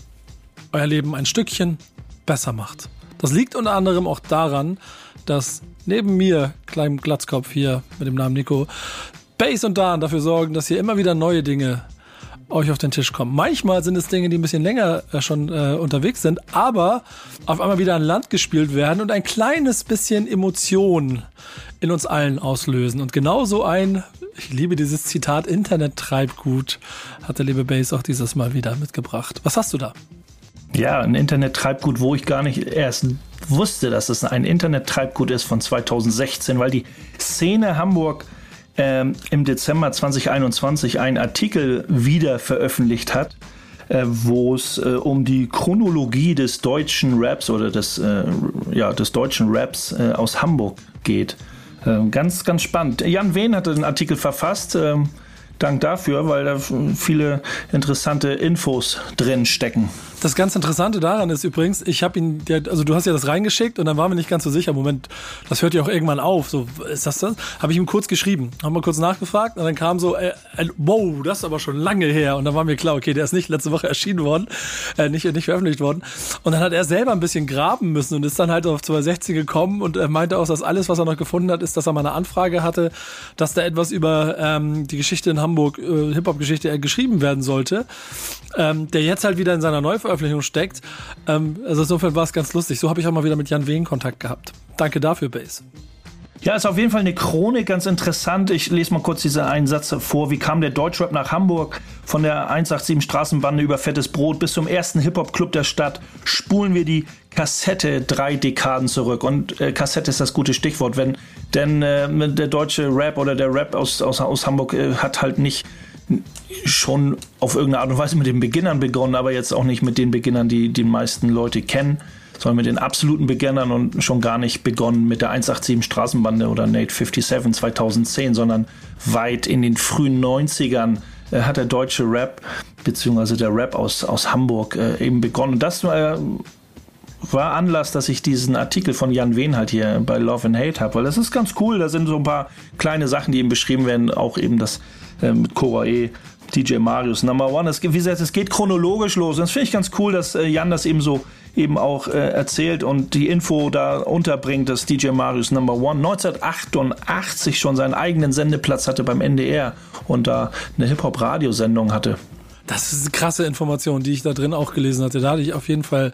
Speaker 2: euer Leben ein Stückchen besser macht. Das liegt unter anderem auch daran, dass neben mir, kleinem Glatzkopf hier mit dem Namen Nico, Base und Dan dafür sorgen, dass hier immer wieder neue Dinge euch auf den Tisch kommen. Manchmal sind es Dinge, die ein bisschen länger äh, schon äh, unterwegs sind, aber auf einmal wieder an Land gespielt werden und ein kleines bisschen Emotion in uns allen auslösen. Und genauso ein, ich liebe dieses Zitat, Internet-Treibgut, hat der liebe Base auch dieses Mal wieder mitgebracht. Was hast du da?
Speaker 3: Ja, ein Internet-Treibgut, wo ich gar nicht erst wusste, dass es ein Internet-Treibgut ist von 2016, weil die Szene Hamburg ähm, im Dezember 2021 einen Artikel wieder veröffentlicht hat, äh, wo es äh, um die Chronologie des deutschen Raps oder des, äh, ja, des deutschen Raps äh, aus Hamburg geht. Ähm, ganz, ganz spannend. Jan Wehn hatte den Artikel verfasst. Ähm, Dank dafür, weil da viele interessante Infos drin stecken.
Speaker 2: Das ganz Interessante daran ist übrigens, ich habe ihn, also du hast ja das reingeschickt und dann waren wir nicht ganz so sicher. Moment, das hört ja auch irgendwann auf. So, ist das das? Habe ich ihm kurz geschrieben, haben wir kurz nachgefragt und dann kam so, äh, äh, wow, das ist aber schon lange her. Und dann war mir klar, okay, der ist nicht letzte Woche erschienen worden, äh, nicht, nicht veröffentlicht worden. Und dann hat er selber ein bisschen graben müssen und ist dann halt auf 260 gekommen und er meinte auch, dass alles, was er noch gefunden hat, ist, dass er mal eine Anfrage hatte, dass da etwas über ähm, die Geschichte in Hamburg, äh, Hip-Hop-Geschichte äh, geschrieben werden sollte, ähm, der jetzt halt wieder in seiner Neuveröffentlichung Veröffentlichung steckt. Ähm, also insofern war es ganz lustig. So habe ich auch mal wieder mit Jan Wehn Kontakt gehabt. Danke dafür, Base.
Speaker 3: Ja, ist auf jeden Fall eine Chronik, ganz interessant. Ich lese mal kurz diesen einen Satz vor. Wie kam der Deutschrap nach Hamburg? Von der 187 Straßenbande über fettes Brot bis zum ersten Hip-Hop-Club der Stadt spulen wir die Kassette drei Dekaden zurück. Und äh, Kassette ist das gute Stichwort, wenn denn äh, der deutsche Rap oder der Rap aus, aus, aus Hamburg äh, hat halt nicht schon auf irgendeine Art und Weise mit den Beginnern begonnen, aber jetzt auch nicht mit den Beginnern, die die meisten Leute kennen, sondern mit den absoluten Beginnern und schon gar nicht begonnen mit der 187 Straßenbande oder Nate 57 2010, sondern weit in den frühen 90ern äh, hat der deutsche Rap beziehungsweise der Rap aus, aus Hamburg äh, eben begonnen. Und das äh, war Anlass, dass ich diesen Artikel von Jan Wehn halt hier bei Love and Hate habe, weil das ist ganz cool. Da sind so ein paar kleine Sachen, die eben beschrieben werden, auch eben das äh, mit Cora E. DJ Marius Number One. Es, wie gesagt, es geht chronologisch los. Und das finde ich ganz cool, dass äh, Jan das eben so eben auch äh, erzählt und die Info da unterbringt, dass DJ Marius Number One 1988 schon seinen eigenen Sendeplatz hatte beim NDR und da eine Hip-Hop-Radiosendung hatte.
Speaker 2: Das ist eine krasse Information, die ich da drin auch gelesen hatte. Da hatte ich auf jeden Fall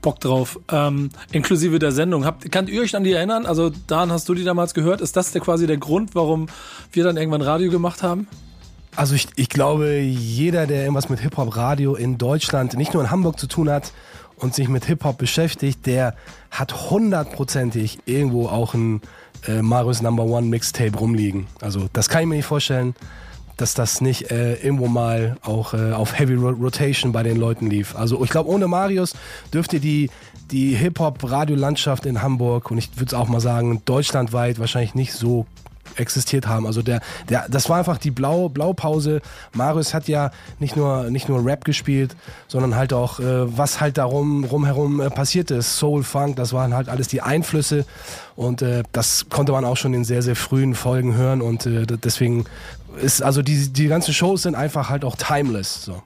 Speaker 2: Bock drauf. Ähm, inklusive der Sendung. Habt, könnt ihr euch an die erinnern? Also, Dan, hast du die damals gehört? Ist das der, quasi der Grund, warum wir dann irgendwann Radio gemacht haben?
Speaker 4: Also ich, ich glaube, jeder, der irgendwas mit Hip-Hop-Radio in Deutschland, nicht nur in Hamburg zu tun hat und sich mit Hip-Hop beschäftigt, der hat hundertprozentig irgendwo auch ein äh, Marius Number One Mixtape rumliegen. Also das kann ich mir nicht vorstellen dass das nicht äh, irgendwo mal auch äh, auf Heavy Rotation bei den Leuten lief. Also ich glaube, ohne Marius dürfte die, die Hip-Hop-Radiolandschaft in Hamburg und ich würde es auch mal sagen, deutschlandweit wahrscheinlich nicht so existiert haben. Also der, der, das war einfach die Blau, Blaupause. Marius hat ja nicht nur, nicht nur Rap gespielt, sondern halt auch, äh, was halt darum rumherum äh, passiert ist. Soul, Funk, das waren halt alles die Einflüsse und äh, das konnte man auch schon in sehr, sehr frühen Folgen hören und äh, deswegen ist, also die, die ganzen Shows sind einfach halt auch timeless. So.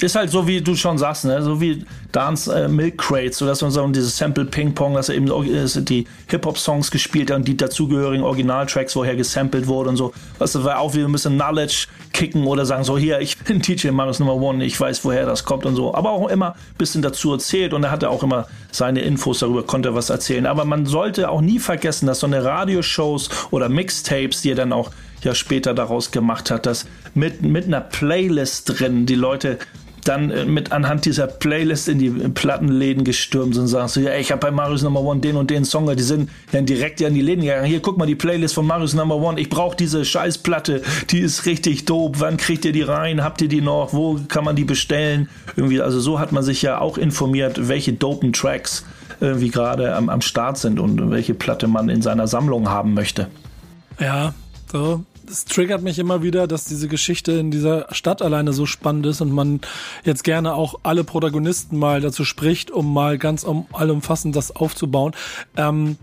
Speaker 3: Ist halt so, wie du schon sagst, ne? so wie Dance äh, Milk Crates, so dass man so dieses Sample Ping Pong, dass er eben die Hip-Hop-Songs gespielt hat und die dazugehörigen Originaltracks, woher gesampelt wurde und so. Also, war auch wieder ein bisschen Knowledge kicken oder sagen, so hier, ich bin DJ Marius Number One, ich weiß, woher das kommt und so. Aber auch immer ein bisschen dazu erzählt und er hatte auch immer seine Infos darüber, konnte was erzählen. Aber man sollte auch nie vergessen, dass so eine Radioshows oder Mixtapes, die er dann auch ja später daraus gemacht hat, dass mit, mit einer Playlist drin die Leute dann äh, mit anhand dieser Playlist in die Plattenläden gestürmt sind und sagst du, ja, ich habe bei Marius Number One den und den Song, die sind dann direkt ja in die Läden gegangen. Hier, guck mal die Playlist von Marius Number One. Ich brauche diese Scheißplatte, die ist richtig dope. Wann kriegt ihr die rein? Habt ihr die noch? Wo kann man die bestellen? Irgendwie, also so hat man sich ja auch informiert, welche dopen Tracks irgendwie gerade am, am Start sind und welche Platte man in seiner Sammlung haben möchte.
Speaker 2: Ja, so es triggert mich immer wieder, dass diese Geschichte in dieser Stadt alleine so spannend ist und man jetzt gerne auch alle Protagonisten mal dazu spricht, um mal ganz um, allumfassend das aufzubauen. Ähm,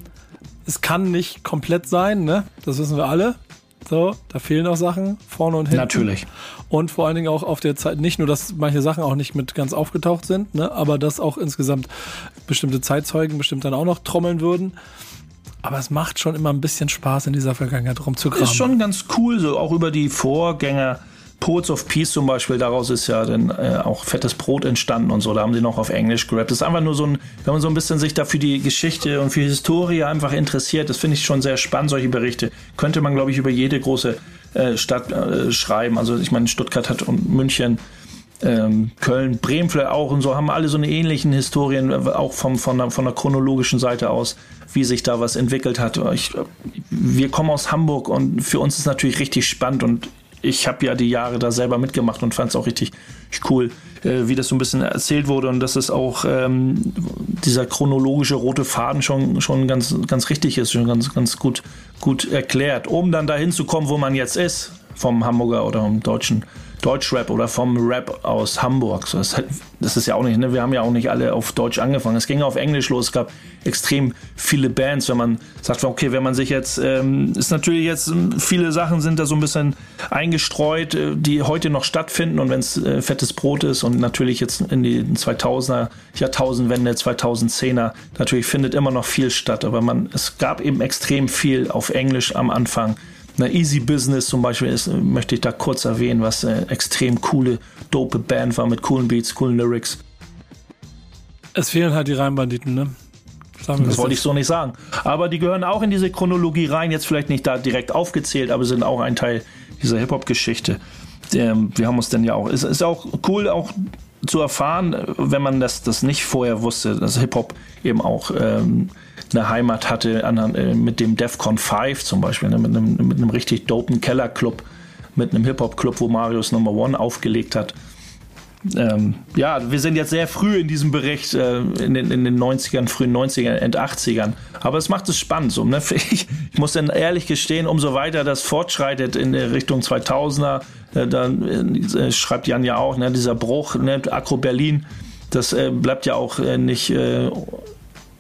Speaker 2: es kann nicht komplett sein, ne? Das wissen wir alle. So, da fehlen auch Sachen vorne und hinten.
Speaker 3: Natürlich.
Speaker 2: Und vor allen Dingen auch auf der Zeit, nicht nur, dass manche Sachen auch nicht mit ganz aufgetaucht sind, ne, aber dass auch insgesamt bestimmte Zeitzeugen bestimmt dann auch noch trommeln würden. Aber es macht schon immer ein bisschen Spaß, in dieser Vergangenheit rumzugraben.
Speaker 3: Ist schon ganz cool, so auch über die Vorgänger. Poets of Peace zum Beispiel, daraus ist ja dann äh, auch fettes Brot entstanden und so. Da haben sie noch auf Englisch gerappt. Das ist einfach nur so ein, wenn man so ein bisschen sich da für die Geschichte und für die Historie einfach interessiert, das finde ich schon sehr spannend, solche Berichte. Könnte man, glaube ich, über jede große äh, Stadt äh, schreiben. Also ich meine, Stuttgart hat und München ähm, Köln, Bremen vielleicht auch und so haben alle so eine ähnlichen Historien, auch vom, von, der, von der chronologischen Seite aus, wie sich da was entwickelt hat. Ich, wir kommen aus Hamburg und für uns ist natürlich richtig spannend und ich habe ja die Jahre da selber mitgemacht und fand es auch richtig cool, äh, wie das so ein bisschen erzählt wurde und dass es auch ähm, dieser chronologische rote Faden schon, schon ganz, ganz richtig ist, schon ganz, ganz gut, gut erklärt, um dann dahin zu kommen, wo man jetzt ist, vom Hamburger oder vom deutschen Deutschrap oder vom Rap aus Hamburg. So, das, das, ist ja auch nicht, ne? wir haben ja auch nicht alle auf Deutsch angefangen. Es ging auf Englisch los. Es gab extrem viele Bands. Wenn man sagt, okay, wenn man sich jetzt, ähm, ist natürlich jetzt, ähm, viele Sachen sind da so ein bisschen eingestreut, äh, die heute noch stattfinden. Und wenn es äh, fettes Brot ist und natürlich jetzt in die 2000er, Jahrtausendwende, 2010er, natürlich findet immer noch viel statt. Aber man, es gab eben extrem viel auf Englisch am Anfang eine Easy Business zum Beispiel ist, möchte ich da kurz erwähnen, was eine extrem coole, dope Band war mit coolen Beats, coolen Lyrics.
Speaker 2: Es fehlen halt die Reimbanditen, ne?
Speaker 3: Sagen das wollte ich so nicht sagen. Aber die gehören auch in diese Chronologie rein, jetzt vielleicht nicht da direkt aufgezählt, aber sind auch ein Teil dieser Hip-Hop-Geschichte. Ähm, wir haben uns dann ja auch, es ist auch cool, auch zu erfahren, wenn man das, das nicht vorher wusste, dass Hip-Hop eben auch ähm, eine Heimat hatte an, äh, mit dem DEFCON 5 zum Beispiel, ne, mit, einem, mit einem richtig dopen Kellerclub, mit einem Hip-Hop-Club, wo Marius Number One aufgelegt hat. Ähm, ja, wir sind jetzt sehr früh in diesem Bericht, äh, in, den, in, den, 90ern, frühen 90ern, End 80ern. Aber es macht es spannend. So, ne? ich, ich, muss dann ehrlich gestehen, umso weiter das fortschreitet in Richtung 2000er, äh, dann äh, schreibt Jan ja auch, ne, dieser Bruch, ne, Akro Berlin, das äh, bleibt ja auch äh, nicht äh,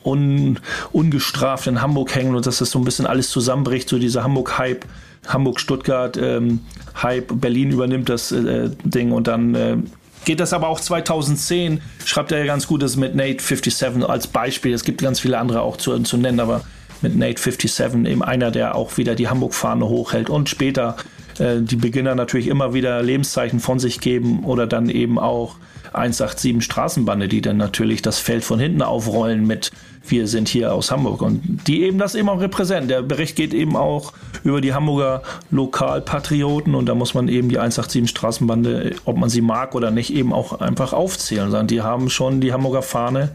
Speaker 3: un, ungestraft in Hamburg hängen und dass das so ein bisschen alles zusammenbricht, so dieser Hamburg-Hype, Hamburg-Stuttgart, ähm, Hype, Berlin übernimmt das äh, Ding und dann äh, geht das aber auch 2010, schreibt er ja ganz gut, das mit Nate 57 als Beispiel. Es gibt ganz viele andere auch zu, zu nennen, aber mit Nate 57 eben einer, der auch wieder die Hamburg-Fahne hochhält und später äh, die Beginner natürlich immer wieder Lebenszeichen von sich geben oder dann eben auch 187 Straßenbande, die dann natürlich das Feld von hinten aufrollen mit wir sind hier aus Hamburg und die eben das eben auch repräsentieren. Der Bericht geht eben auch über die Hamburger Lokalpatrioten und da muss man eben die 187 Straßenbande, ob man sie mag oder nicht, eben auch einfach aufzählen. Sagen, die haben schon die Hamburger Fahne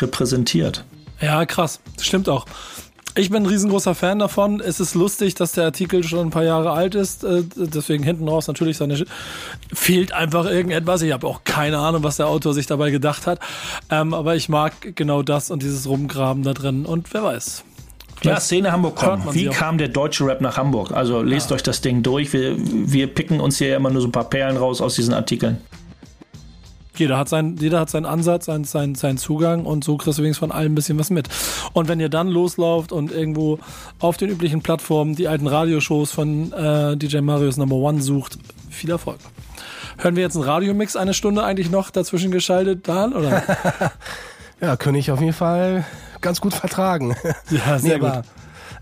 Speaker 3: repräsentiert.
Speaker 2: Ja, krass. Stimmt auch. Ich bin ein riesengroßer Fan davon. Es ist lustig, dass der Artikel schon ein paar Jahre alt ist. Äh, deswegen hinten raus natürlich seine Sch fehlt einfach irgendetwas. Ich habe auch keine Ahnung, was der Autor sich dabei gedacht hat. Ähm, aber ich mag genau das und dieses Rumgraben da drin. Und wer weiß.
Speaker 3: Ja, Szene Hamburg kommen. Wie kam der deutsche Rap nach Hamburg? Also lest ja. euch das Ding durch. Wir, wir picken uns hier immer nur so ein paar Perlen raus aus diesen Artikeln.
Speaker 2: Jeder hat, sein, jeder hat seinen Ansatz, seinen, seinen, seinen Zugang und so kriegst du wenigstens von allem ein bisschen was mit. Und wenn ihr dann loslauft und irgendwo auf den üblichen Plattformen die alten Radioshows von äh, DJ Marius Number One sucht, viel Erfolg. Hören wir jetzt einen Radiomix eine Stunde eigentlich noch dazwischen geschaltet, Dan? Oder?
Speaker 4: ja, könnte ich auf jeden Fall ganz gut vertragen.
Speaker 2: Ja, sehr nee, gut.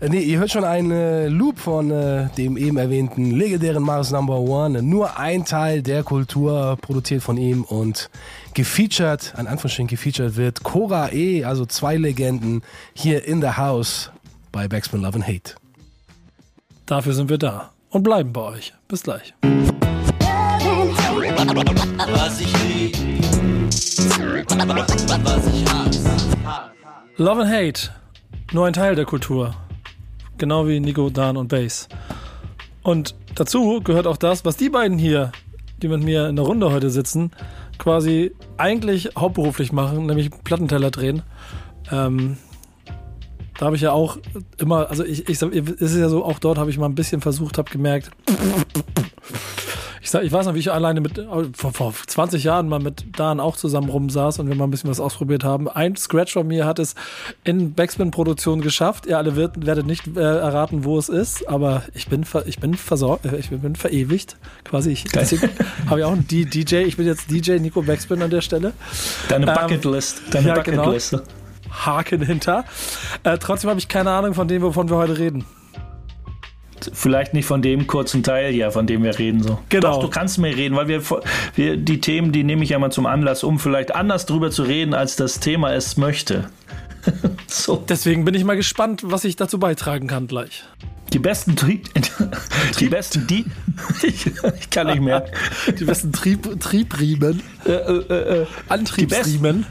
Speaker 4: Äh, nee, ihr hört schon einen äh, Loop von äh, dem eben erwähnten legendären Mars Number One. Nur ein Teil der Kultur produziert von ihm und gefeatured, an Anführungsstrichen gefeatured wird Cora E, also zwei Legenden hier in der House bei Backspin Love and Hate.
Speaker 2: Dafür sind wir da und bleiben bei euch. Bis gleich. Was ich lieb, was ich hasse. Love and Hate, nur ein Teil der Kultur genau wie Nico, Dan und Bass. Und dazu gehört auch das, was die beiden hier, die mit mir in der Runde heute sitzen, quasi eigentlich hauptberuflich machen, nämlich Plattenteller drehen. Ähm, da habe ich ja auch immer, also ich, ich, es ist ja so, auch dort habe ich mal ein bisschen versucht, habe gemerkt, ich, sag, ich weiß noch, wie ich alleine mit, vor, vor 20 Jahren mal mit Dan auch zusammen rumsaß und wir mal ein bisschen was ausprobiert haben. Ein Scratch von mir hat es in Backspin-Produktion geschafft. Ihr alle wird, werdet nicht äh, erraten, wo es ist, aber ich bin, ich bin versorgt, äh, ich bin verewigt. Quasi, ich habe ja auch einen DJ. Ich bin jetzt DJ Nico Backspin an der Stelle.
Speaker 3: Deine ähm, Bucketlist. Deine ja, Bucketlist. Genau.
Speaker 2: Haken hinter. Äh, trotzdem habe ich keine Ahnung von dem, wovon wir heute reden
Speaker 3: vielleicht nicht von dem kurzen Teil, ja, von dem wir reden. So.
Speaker 2: Genau.
Speaker 3: Doch, du kannst mir reden, weil wir, wir die Themen, die nehme ich ja mal zum Anlass, um vielleicht anders drüber zu reden, als das Thema es möchte.
Speaker 2: so. Deswegen bin ich mal gespannt, was ich dazu beitragen kann gleich.
Speaker 3: Die besten Trieb, die besten die ich, ich, kann nicht mehr.
Speaker 2: Die besten Trieb, Triebriemen, äh, äh, äh, Antriebsriemen.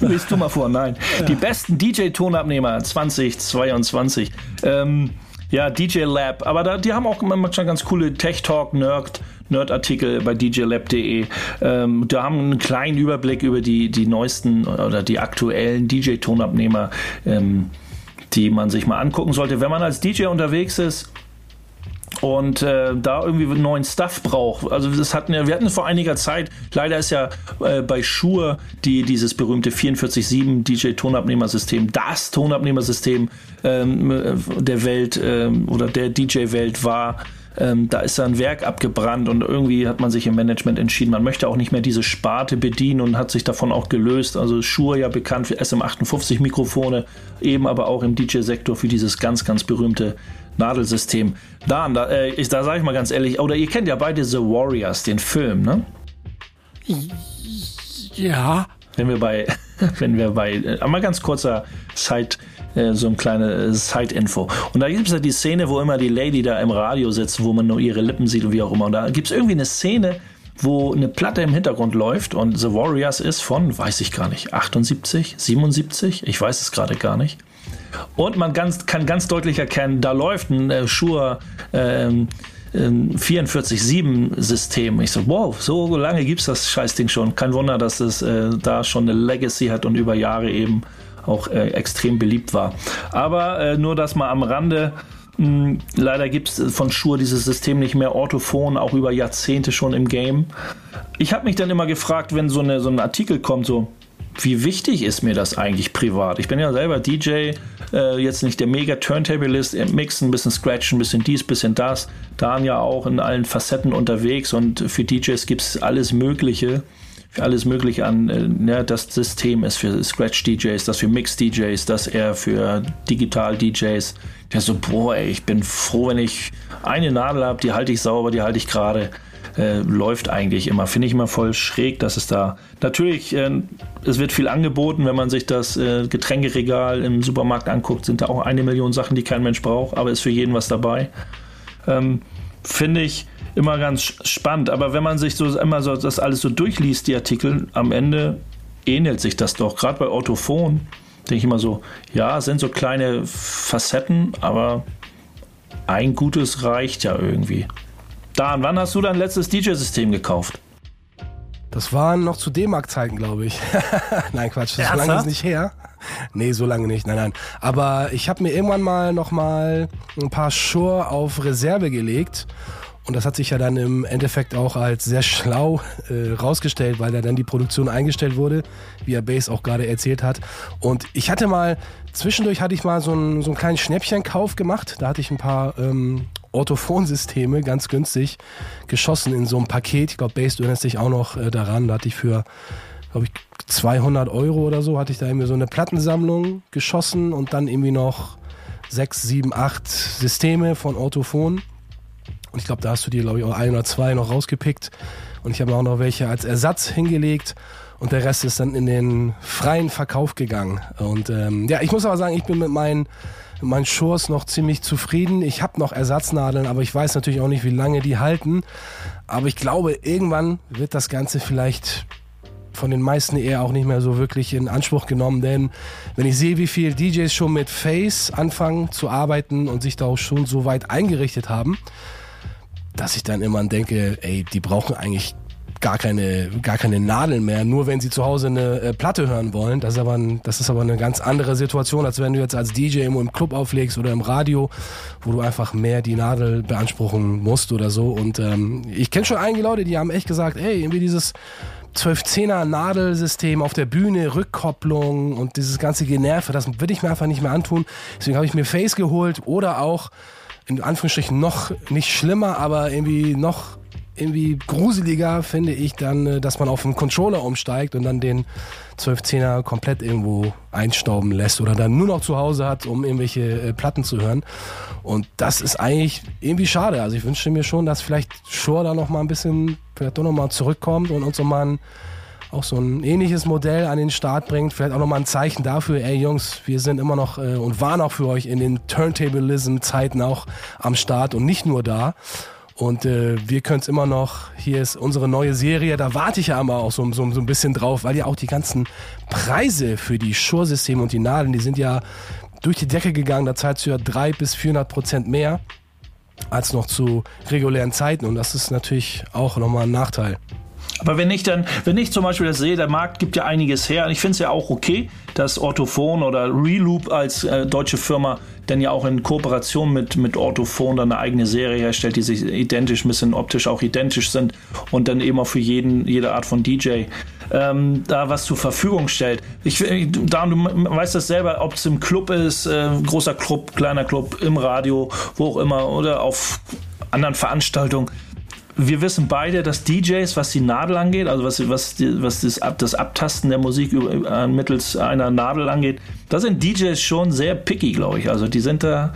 Speaker 3: Liest du mal vor, nein. Ja. Die besten DJ-Tonabnehmer 2022. Ähm, ja, DJ Lab. Aber da, die haben auch manchmal ganz coole Tech Talk, Nerd, Nerd-Artikel bei djlab.de. Ähm, da haben einen kleinen Überblick über die, die neuesten oder die aktuellen DJ-Tonabnehmer, ähm, die man sich mal angucken sollte. Wenn man als DJ unterwegs ist, und äh, da irgendwie neuen Stuff braucht. Also das hatten wir, hatten vor einiger Zeit, leider ist ja äh, bei Shure die, dieses berühmte 44.7 DJ-Tonabnehmersystem, das Tonabnehmersystem ähm, der Welt ähm, oder der DJ-Welt war. Ähm, da ist ein Werk abgebrannt und irgendwie hat man sich im Management entschieden, man möchte auch nicht mehr diese Sparte bedienen und hat sich davon auch gelöst. Also Shure ja bekannt für SM58 Mikrofone, eben aber auch im DJ-Sektor für dieses ganz, ganz berühmte Nadelsystem. Dan, da, äh, ich, da sage ich mal ganz ehrlich, oder ihr kennt ja beide The Warriors, den Film, ne?
Speaker 2: Ja.
Speaker 3: Wenn wir bei, wenn wir bei, äh, mal ganz kurzer Side, äh, so ein kleine äh, Side-Info. Und da gibt es ja die Szene, wo immer die Lady da im Radio sitzt, wo man nur ihre Lippen sieht und wie auch immer. Und da gibt es irgendwie eine Szene, wo eine Platte im Hintergrund läuft und The Warriors ist von, weiß ich gar nicht, 78, 77, ich weiß es gerade gar nicht. Und man ganz, kann ganz deutlich erkennen, da läuft ein äh, Shure ähm, 44-7-System. Ich so, wow, so lange gibt es das Scheißding schon. Kein Wunder, dass es äh, da schon eine Legacy hat und über Jahre eben auch äh, extrem beliebt war. Aber äh, nur das mal am Rande. Hm, leider gibt es von Shure dieses System nicht mehr orthophon, auch über Jahrzehnte schon im Game. Ich habe mich dann immer gefragt, wenn so, eine, so ein Artikel kommt, so, wie wichtig ist mir das eigentlich privat? Ich bin ja selber DJ, äh, jetzt nicht der mega Turntablist, mixen, ein bisschen scratchen, ein bisschen dies, ein bisschen das. Da ja auch in allen Facetten unterwegs und für DJs gibt es alles Mögliche. Für alles Mögliche an, äh, ja, das System ist für Scratch-DJs, das für Mix-DJs, das eher für Digital-DJs. Der so, boah, ey, ich bin froh, wenn ich eine Nadel habe, die halte ich sauber, die halte ich gerade äh, läuft eigentlich immer. Finde ich immer voll schräg, dass es da natürlich, äh, es wird viel angeboten, wenn man sich das äh, Getränkeregal im Supermarkt anguckt, sind da auch eine Million Sachen, die kein Mensch braucht, aber ist für jeden was dabei. Ähm, Finde ich immer ganz spannend. Aber wenn man sich so immer so das alles so durchliest, die Artikel, am Ende ähnelt sich das doch. Gerade bei Orthophon denke ich immer so, ja, sind so kleine Facetten, aber ein gutes reicht ja irgendwie. Dan, wann hast du dein letztes DJ-System gekauft?
Speaker 4: Das waren noch zu D-Mark-Zeiten, glaube ich. nein, Quatsch, so lange ist nicht her. Nee, so lange nicht, nein, nein. Aber ich habe mir irgendwann mal noch mal ein paar Shure auf Reserve gelegt und das hat sich ja dann im Endeffekt auch als sehr schlau äh, rausgestellt, weil da dann die Produktion eingestellt wurde, wie er Base auch gerade erzählt hat. Und ich hatte mal, zwischendurch hatte ich mal so einen, so einen kleinen Schnäppchenkauf gemacht. Da hatte ich ein paar ähm, Orthophonsysteme ganz günstig geschossen in so einem Paket. Ich glaube, Base, du erinnerst dich auch noch äh, daran. Da hatte ich für, glaube ich, 200 Euro oder so, hatte ich da irgendwie so eine Plattensammlung geschossen und dann irgendwie noch sechs, sieben, acht Systeme von Orthophon. Und ich glaube, da hast du dir, glaube ich, auch ein oder zwei noch rausgepickt. Und ich habe auch noch welche als Ersatz hingelegt. Und der Rest ist dann in den freien Verkauf gegangen. Und ähm, ja, ich muss aber sagen, ich bin mit meinen, mit meinen Shores noch ziemlich zufrieden. Ich habe noch Ersatznadeln, aber ich weiß natürlich auch nicht, wie lange die halten. Aber ich glaube, irgendwann wird das Ganze vielleicht von den meisten eher auch nicht mehr so wirklich in Anspruch genommen, denn wenn ich sehe, wie viele DJs schon mit Face anfangen zu arbeiten und sich da auch schon so weit eingerichtet haben, dass ich dann immer denke, ey, die brauchen eigentlich gar keine, gar keine Nadeln mehr, nur wenn sie zu Hause eine äh, Platte hören wollen. Das ist, aber ein, das ist aber eine ganz andere Situation, als wenn du jetzt als DJ irgendwo im Club auflegst oder im Radio, wo du einfach mehr die Nadel beanspruchen musst oder so. Und ähm, ich kenne schon einige Leute, die haben echt gesagt, ey, irgendwie dieses 12-10er Nadelsystem auf der Bühne, Rückkopplung und dieses ganze Generve, das will ich mir einfach nicht mehr antun. Deswegen habe ich mir Face geholt oder auch in Anführungsstrichen noch nicht schlimmer, aber irgendwie noch irgendwie gruseliger finde ich dann, äh, dass man auf einen Controller umsteigt und dann den 1210er komplett irgendwo einstauben lässt oder dann nur noch zu Hause hat, um irgendwelche äh, Platten zu hören. Und das ist eigentlich irgendwie schade. Also ich wünschte mir schon, dass vielleicht Shore da noch mal ein bisschen, vielleicht doch noch mal zurückkommt und uns noch mal ein auch so ein ähnliches Modell an den Start bringt. Vielleicht auch nochmal ein Zeichen dafür, ey Jungs, wir sind immer noch äh, und waren auch für euch in den Turntablism-Zeiten auch am Start und nicht nur da. Und äh, wir können es immer noch, hier ist unsere neue Serie, da warte ich ja immer auch so, so, so ein bisschen drauf, weil ja auch die ganzen Preise für die Schursysteme und die Nadeln, die sind ja durch die Decke gegangen, da zahlst du ja drei bis 400 Prozent mehr als noch zu regulären Zeiten und das ist natürlich auch nochmal ein Nachteil.
Speaker 3: Aber wenn ich dann, wenn ich zum Beispiel das sehe, der Markt gibt ja einiges her. Und ich finde es ja auch okay, dass Orthophon oder Reloop als äh, deutsche Firma dann ja auch in Kooperation mit, mit Orthophon dann eine eigene Serie herstellt, die sich identisch, ein bisschen optisch auch identisch sind und dann eben auch für jeden, jede Art von DJ ähm, da was zur Verfügung stellt. Ich, da, du weißt das selber, ob es im Club ist, äh, großer Club, kleiner Club, im Radio, wo auch immer, oder auf anderen Veranstaltungen wir wissen beide, dass DJs, was die Nadel angeht, also was, was, was das, das Abtasten der Musik äh, mittels einer Nadel angeht, da sind DJs schon sehr picky, glaube ich. Also die sind da,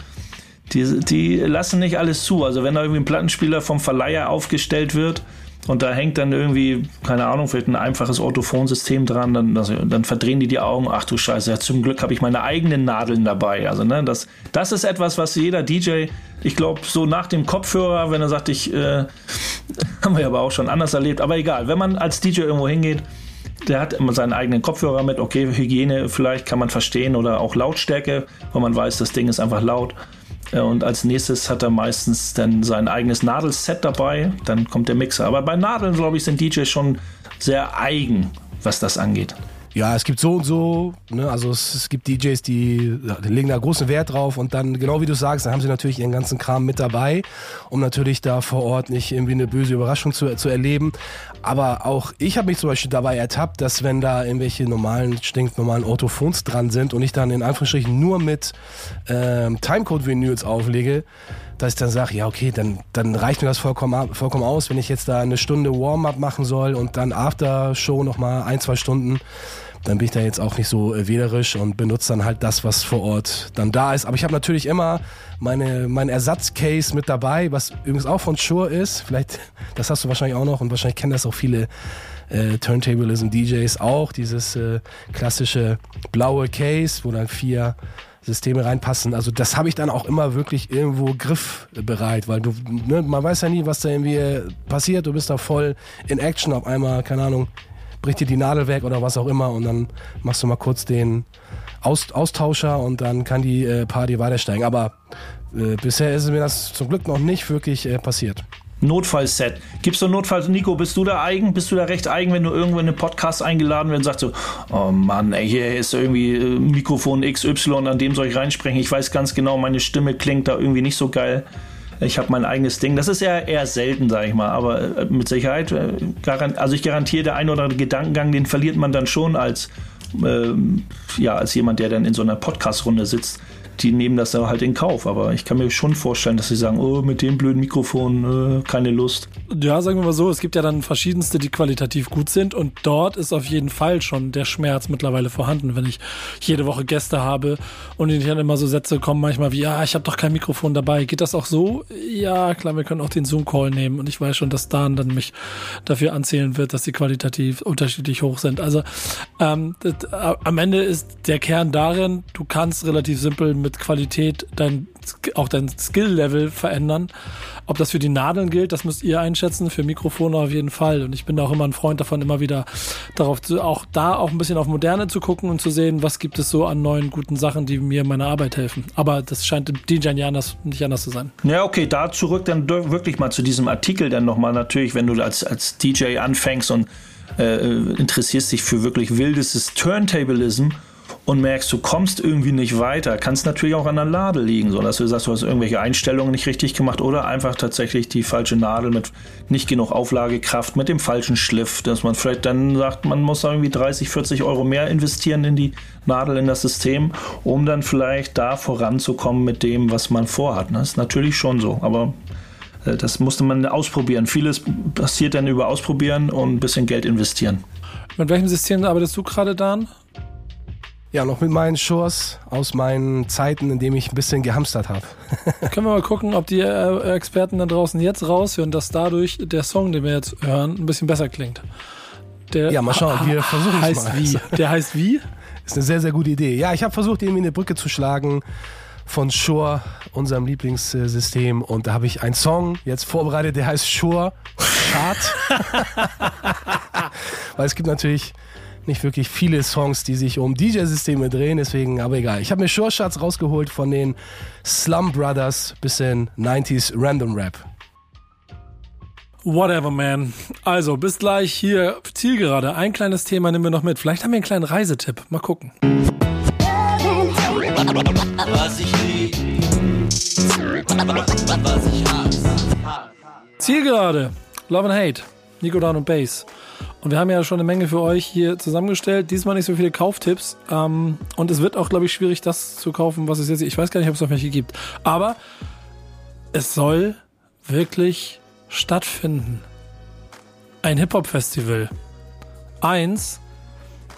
Speaker 3: die, die lassen nicht alles zu. Also wenn da irgendwie ein Plattenspieler vom Verleiher aufgestellt wird, und da hängt dann irgendwie, keine Ahnung, vielleicht ein einfaches Orthophonsystem dran, dann, das, dann verdrehen die die Augen. Ach du Scheiße, ja, zum Glück habe ich meine eigenen Nadeln dabei. Also, ne, das, das ist etwas, was jeder DJ, ich glaube, so nach dem Kopfhörer, wenn er sagt, ich, äh, haben wir aber auch schon anders erlebt, aber egal, wenn man als DJ irgendwo hingeht, der hat immer seinen eigenen Kopfhörer mit. Okay, Hygiene vielleicht kann man verstehen oder auch Lautstärke, weil man weiß, das Ding ist einfach laut. Äh, und als nächstes hat er meistens dann sein eigenes Nadelset dabei. Dann kommt der Mixer. Aber bei Nadeln, glaube ich, sind DJs schon sehr eigen, was das angeht.
Speaker 4: Ja, es gibt so und so, ne? also es, es gibt DJs, die, die legen da großen Wert drauf und dann, genau wie du sagst, dann haben sie natürlich ihren ganzen Kram mit dabei, um natürlich da vor Ort nicht irgendwie eine böse Überraschung zu, zu erleben. Aber auch ich habe mich zum Beispiel dabei ertappt, dass wenn da irgendwelche normalen, stinknormalen Orthophons dran sind und ich dann in Anführungsstrichen nur mit ähm, Timecode-Vinyls auflege, dass ich dann sage, ja okay, dann, dann reicht mir das vollkommen, vollkommen aus, wenn ich jetzt da eine Stunde Warm-up machen soll und dann After-Show nochmal ein, zwei Stunden dann bin ich da jetzt auch nicht so äh, wählerisch und benutze dann halt das, was vor Ort dann da ist. Aber ich habe natürlich immer meine, mein Ersatzcase mit dabei, was übrigens auch von Shure ist. Vielleicht, das hast du wahrscheinlich auch noch und wahrscheinlich kennen das auch viele äh, Turntablism-DJs auch. Dieses äh, klassische blaue Case, wo dann vier Systeme reinpassen. Also das habe ich dann auch immer wirklich irgendwo griffbereit, weil du, ne, man weiß ja nie, was da irgendwie passiert. Du bist da voll in Action auf einmal, keine Ahnung, bricht dir die Nadel weg oder was auch immer und dann machst du mal kurz den Aus Austauscher und dann kann die äh, Party weitersteigen. Aber äh, bisher ist mir das zum Glück noch nicht wirklich äh, passiert.
Speaker 3: Notfallset. Gibst du Notfall, Nico, bist du da eigen? Bist du da recht eigen, wenn du irgendwo in einen Podcast eingeladen wirst und sagst so, oh Mann, ey, hier ist irgendwie äh, Mikrofon XY, an dem soll ich reinsprechen. Ich weiß ganz genau, meine Stimme klingt da irgendwie nicht so geil ich habe mein eigenes Ding. Das ist ja eher selten, sage ich mal, aber äh, mit Sicherheit, äh, also ich garantiere, der ein oder andere Gedankengang, den verliert man dann schon als, äh, ja, als jemand, der dann in so einer Podcast-Runde sitzt die nehmen das da halt in Kauf. Aber ich kann mir schon vorstellen, dass sie sagen, oh, mit dem blöden Mikrofon, äh, keine Lust.
Speaker 2: Ja, sagen wir mal so, es gibt ja dann verschiedenste, die qualitativ gut sind und dort ist auf jeden Fall schon der Schmerz mittlerweile vorhanden, wenn ich jede Woche Gäste habe und ich dann immer so Sätze kommen manchmal wie, ja, ich habe doch kein Mikrofon dabei. Geht das auch so? Ja, klar, wir können auch den Zoom-Call nehmen und ich weiß schon, dass Dan dann mich dafür anzählen wird, dass sie qualitativ unterschiedlich hoch sind. Also ähm, das, äh, am Ende ist der Kern darin, du kannst relativ simpel mit mit Qualität dein, auch dein Skill-Level verändern. Ob das für die Nadeln gilt, das müsst ihr einschätzen, für Mikrofone auf jeden Fall. Und ich bin auch immer ein Freund davon, immer wieder darauf zu, auch da auch ein bisschen auf Moderne zu gucken und zu sehen, was gibt es so an neuen guten Sachen, die mir in meiner Arbeit helfen. Aber das scheint im DJ ja anders, nicht anders zu sein.
Speaker 3: Ja, okay, da zurück dann wirklich mal zu diesem Artikel dann nochmal natürlich, wenn du als, als DJ anfängst und äh, interessierst dich für wirklich wildes Turntablism und merkst, du kommst irgendwie nicht weiter, kann es natürlich auch an der Nadel liegen, so dass du sagst, du hast irgendwelche Einstellungen nicht richtig gemacht oder einfach tatsächlich die falsche Nadel mit nicht genug Auflagekraft, mit dem falschen Schliff, dass man vielleicht dann sagt, man muss irgendwie 30, 40 Euro mehr investieren in die Nadel, in das System, um dann vielleicht da voranzukommen mit dem, was man vorhat. Das ist natürlich schon so, aber äh, das musste man ausprobieren. Vieles passiert dann über Ausprobieren und ein bisschen Geld investieren.
Speaker 2: Mit welchem System arbeitest du gerade, Dan?
Speaker 4: Ja, noch mit meinen Shores aus meinen Zeiten, in denen ich ein bisschen gehamstert habe.
Speaker 2: Können wir mal gucken, ob die äh, Experten da draußen jetzt raushören, dass dadurch der Song, den wir jetzt hören, ein bisschen besser klingt.
Speaker 4: Der ja, mal schauen, wir versuchen
Speaker 2: es mal. Wie? Der heißt wie?
Speaker 4: Ist eine sehr, sehr gute Idee. Ja, ich habe versucht, irgendwie eine Brücke zu schlagen von Shore, unserem Lieblingssystem. Und da habe ich einen Song jetzt vorbereitet, der heißt Shore Chart. Weil es gibt natürlich nicht wirklich viele Songs, die sich um DJ-Systeme drehen, deswegen, aber egal. Ich habe mir Sure Shots rausgeholt von den Slum Brothers, bisschen 90s Random Rap.
Speaker 2: Whatever, man. Also, bis gleich hier Zielgerade. Ein kleines Thema nehmen wir noch mit. Vielleicht haben wir einen kleinen Reisetipp. Mal gucken. Was ich. Was ich. Zielgerade. Love and Hate. Nico Down und Bass. Und wir haben ja schon eine Menge für euch hier zusammengestellt. Diesmal nicht so viele Kauftipps. Ähm, und es wird auch, glaube ich, schwierig, das zu kaufen, was es jetzt. Ich weiß gar nicht, ob es noch welche gibt. Aber es soll wirklich stattfinden. Ein Hip-Hop-Festival. Eins,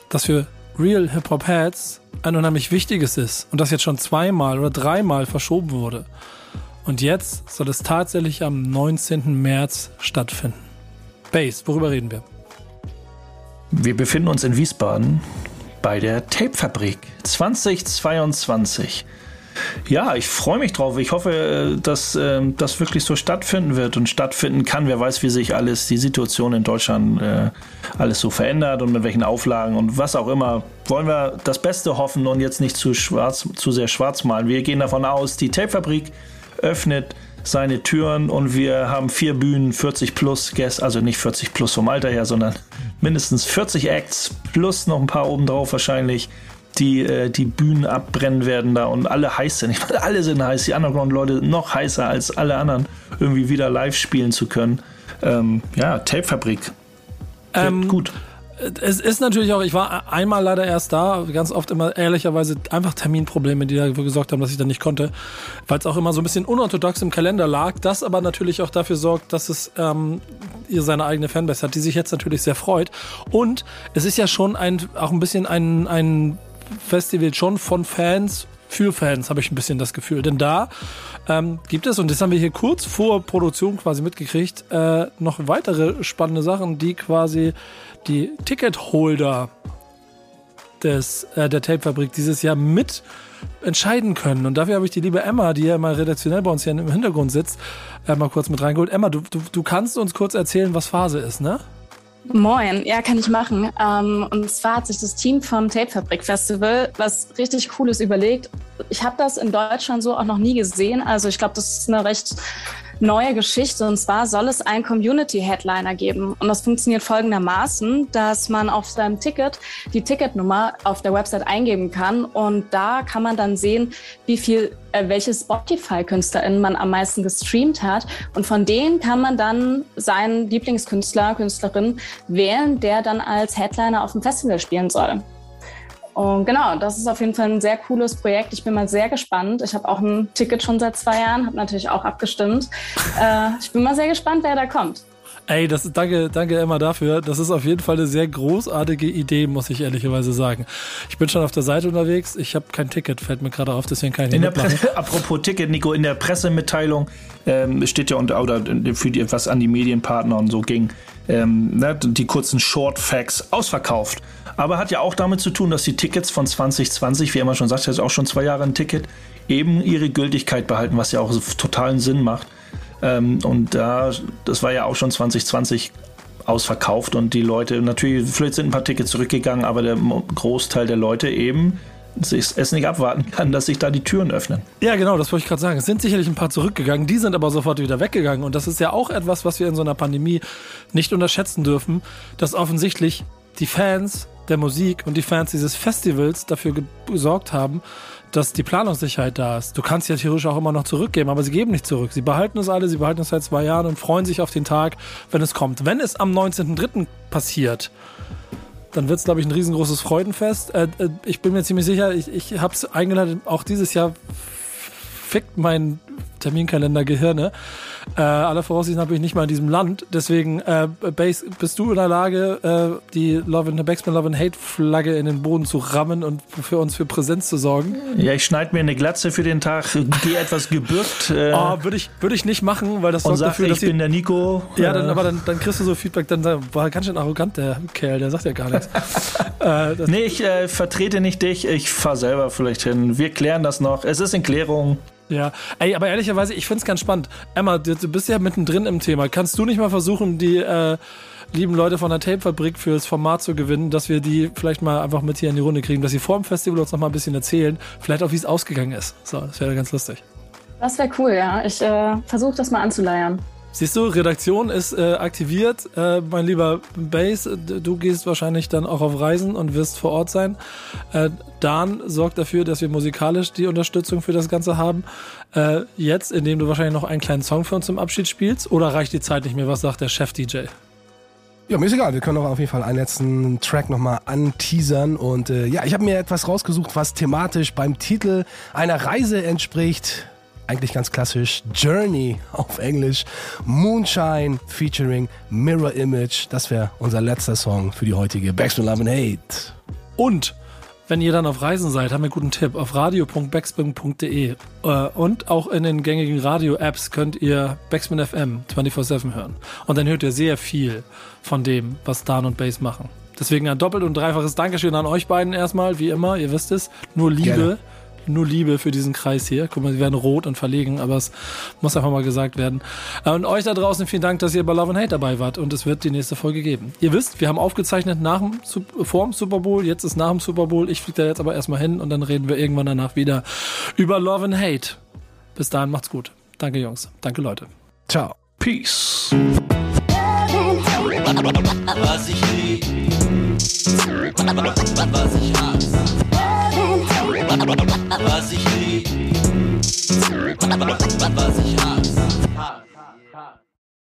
Speaker 2: das für Real Hip-Hop-Heads ein unheimlich wichtiges ist. Und das jetzt schon zweimal oder dreimal verschoben wurde. Und jetzt soll es tatsächlich am 19. März stattfinden. Base, worüber reden wir?
Speaker 3: Wir befinden uns in Wiesbaden bei der Tapefabrik 2022. Ja, ich freue mich drauf. Ich hoffe, dass äh, das wirklich so stattfinden wird und stattfinden kann. Wer weiß, wie sich alles, die Situation in Deutschland, äh, alles so verändert und mit welchen Auflagen und was auch immer. Wollen wir das Beste hoffen und jetzt nicht zu, schwarz, zu sehr schwarz malen. Wir gehen davon aus, die Tapefabrik öffnet seine Türen und wir haben vier Bühnen, 40 plus Guests, also nicht 40 plus vom Alter her, sondern mindestens 40 Acts plus noch ein paar obendrauf wahrscheinlich, die äh, die Bühnen abbrennen werden da und alle heiß sind. Ich meine, alle sind heiß, die Underground-Leute noch heißer als alle anderen, irgendwie wieder live spielen zu können. Ähm, ja, Tapefabrik.
Speaker 2: Ähm,
Speaker 3: gut.
Speaker 2: Es ist natürlich auch, ich war einmal leider erst da, ganz oft immer ehrlicherweise einfach Terminprobleme, die dafür gesorgt haben, dass ich dann nicht konnte, weil es auch immer so ein bisschen unorthodox im Kalender lag, das aber natürlich auch dafür sorgt, dass es ähm, ihr seine eigene Fanbase hat, die sich jetzt natürlich sehr freut. Und es ist ja schon ein, auch ein bisschen ein, ein Festival schon von Fans für Fans, habe ich ein bisschen das Gefühl. Denn da ähm, gibt es, und das haben wir hier kurz vor Produktion quasi mitgekriegt, äh, noch weitere spannende Sachen, die quasi die Ticketholder des, äh, der Tapefabrik dieses Jahr mit entscheiden können. Und dafür habe ich die liebe Emma, die ja immer redaktionell bei uns hier im Hintergrund sitzt, äh, mal kurz mit reingeholt. Emma, du, du, du kannst uns kurz erzählen, was Phase ist, ne?
Speaker 5: Moin, ja, kann ich machen. Ähm, und zwar hat sich das Team vom Tapefabrik Festival was richtig Cooles überlegt. Ich habe das in Deutschland so auch noch nie gesehen. Also ich glaube, das ist eine recht neue Geschichte. Und zwar soll es einen Community-Headliner geben. Und das funktioniert folgendermaßen, dass man auf seinem Ticket die Ticketnummer auf der Website eingeben kann. Und da kann man dann sehen, wie viel, äh, welche Spotify-KünstlerInnen man am meisten gestreamt hat. Und von denen kann man dann seinen Lieblingskünstler, Künstlerin wählen, der dann als Headliner auf dem Festival spielen soll. Und genau, das ist auf jeden Fall ein sehr cooles Projekt. Ich bin mal sehr gespannt. Ich habe auch ein Ticket schon seit zwei Jahren, habe natürlich auch abgestimmt. Äh, ich bin mal sehr gespannt, wer da kommt.
Speaker 2: Ey, das, danke, danke Emma dafür. Das ist auf jeden Fall eine sehr großartige Idee, muss ich ehrlicherweise sagen. Ich bin schon auf der Seite unterwegs. Ich habe kein Ticket, fällt mir gerade auf, deswegen kann ich
Speaker 3: nicht
Speaker 2: in der
Speaker 3: Presse, Apropos Ticket, Nico, in der Pressemitteilung ähm, steht ja unter, oder für die, was an die Medienpartner und so ging, ähm, ne, die kurzen Short Facts ausverkauft. Aber hat ja auch damit zu tun, dass die Tickets von 2020, wie Emma schon sagt, jetzt auch schon zwei Jahre ein Ticket, eben ihre Gültigkeit behalten, was ja auch totalen Sinn macht. Ähm, und da, das war ja auch schon 2020 ausverkauft und die Leute, natürlich, vielleicht sind ein paar Tickets zurückgegangen, aber der Großteil der Leute eben es nicht abwarten kann, dass sich da die Türen öffnen.
Speaker 2: Ja, genau, das wollte ich gerade sagen. Es sind sicherlich ein paar zurückgegangen, die sind aber sofort wieder weggegangen. Und das ist ja auch etwas, was wir in so einer Pandemie nicht unterschätzen dürfen, dass offensichtlich die Fans der Musik und die Fans dieses Festivals dafür gesorgt haben, dass die Planungssicherheit da ist. Du kannst ja theoretisch auch immer noch zurückgeben, aber sie geben nicht zurück. Sie behalten es alle, sie behalten es seit zwei Jahren und freuen sich auf den Tag, wenn es kommt. Wenn es am 19.03. passiert, dann wird es, glaube ich, ein riesengroßes Freudenfest. Äh, äh, ich bin mir ziemlich sicher, ich, ich habe es eingeladen, auch dieses Jahr fickt mein Terminkalender Gehirne. Äh, aller Voraussicht bin ich nicht mal in diesem Land. Deswegen, äh, Base, bist du in der Lage, äh, die Love and Backspin Love and Hate Flagge in den Boden zu rammen und für uns für Präsenz zu sorgen?
Speaker 3: Ja, ich schneide mir eine Glatze für den Tag, gehe etwas gebückt.
Speaker 2: Äh, oh, würde ich, würd ich nicht machen, weil das
Speaker 3: sorgt sag, dafür, dass ich bin der Nico.
Speaker 2: Ja, dann, aber dann, dann kriegst du so Feedback, dann war ganz schön arrogant, der Kerl, der sagt ja gar nichts.
Speaker 3: äh, nee, ich äh, vertrete nicht dich, ich fahre selber vielleicht hin. Wir klären das noch. Es ist in Klärung.
Speaker 2: Ja, ey, aber ehrlicherweise, ich finde es ganz spannend. Emma, du, bist ja mittendrin im Thema. Kannst du nicht mal versuchen, die äh, lieben Leute von der Tape-Fabrik fürs Format zu gewinnen, dass wir die vielleicht mal einfach mit hier in die Runde kriegen, dass sie vor dem Festival uns noch mal ein bisschen erzählen, vielleicht auch, wie es ausgegangen ist. So, das wäre ganz lustig.
Speaker 5: Das wäre cool, ja. Ich äh, versuche das mal anzuleiern.
Speaker 2: Siehst du, Redaktion ist äh, aktiviert. Äh, mein lieber Base, du gehst wahrscheinlich dann auch auf Reisen und wirst vor Ort sein. Äh, Dan sorgt dafür, dass wir musikalisch die Unterstützung für das Ganze haben. Äh, jetzt, indem du wahrscheinlich noch einen kleinen Song für uns zum Abschied spielst. Oder reicht die Zeit nicht mehr? Was sagt der Chef-DJ?
Speaker 4: Ja, mir ist egal. Wir können auch auf jeden Fall einen letzten Track nochmal anteasern. Und äh, ja, ich habe mir etwas rausgesucht, was thematisch beim Titel einer Reise entspricht eigentlich ganz klassisch Journey auf Englisch, Moonshine featuring Mirror Image. Das wäre unser letzter Song für die heutige Backspin Love and Hate.
Speaker 2: Und wenn ihr dann auf Reisen seid, haben wir einen guten Tipp. Auf radio.backspin.de äh, und auch in den gängigen Radio-Apps könnt ihr Backspin FM 24-7 hören. Und dann hört ihr sehr viel von dem, was Dan und Bass machen. Deswegen ein doppelt und dreifaches Dankeschön an euch beiden erstmal, wie immer, ihr wisst es. Nur Liebe. Gerne nur Liebe für diesen Kreis hier. Guck mal, sie werden rot und verlegen, aber es muss einfach mal gesagt werden. Äh, und euch da draußen vielen Dank, dass ihr bei Love and Hate dabei wart und es wird die nächste Folge geben. Ihr wisst, wir haben aufgezeichnet nach dem, vor dem Super Bowl, jetzt ist nach dem Super Bowl. Ich fliege da jetzt aber erstmal hin und dann reden wir irgendwann danach wieder über Love and Hate. Bis dahin macht's gut. Danke, Jungs. Danke, Leute.
Speaker 4: Ciao.
Speaker 3: Peace.
Speaker 1: Was ich lieb, was ich hasse. Was ich lieb, was ich hasse.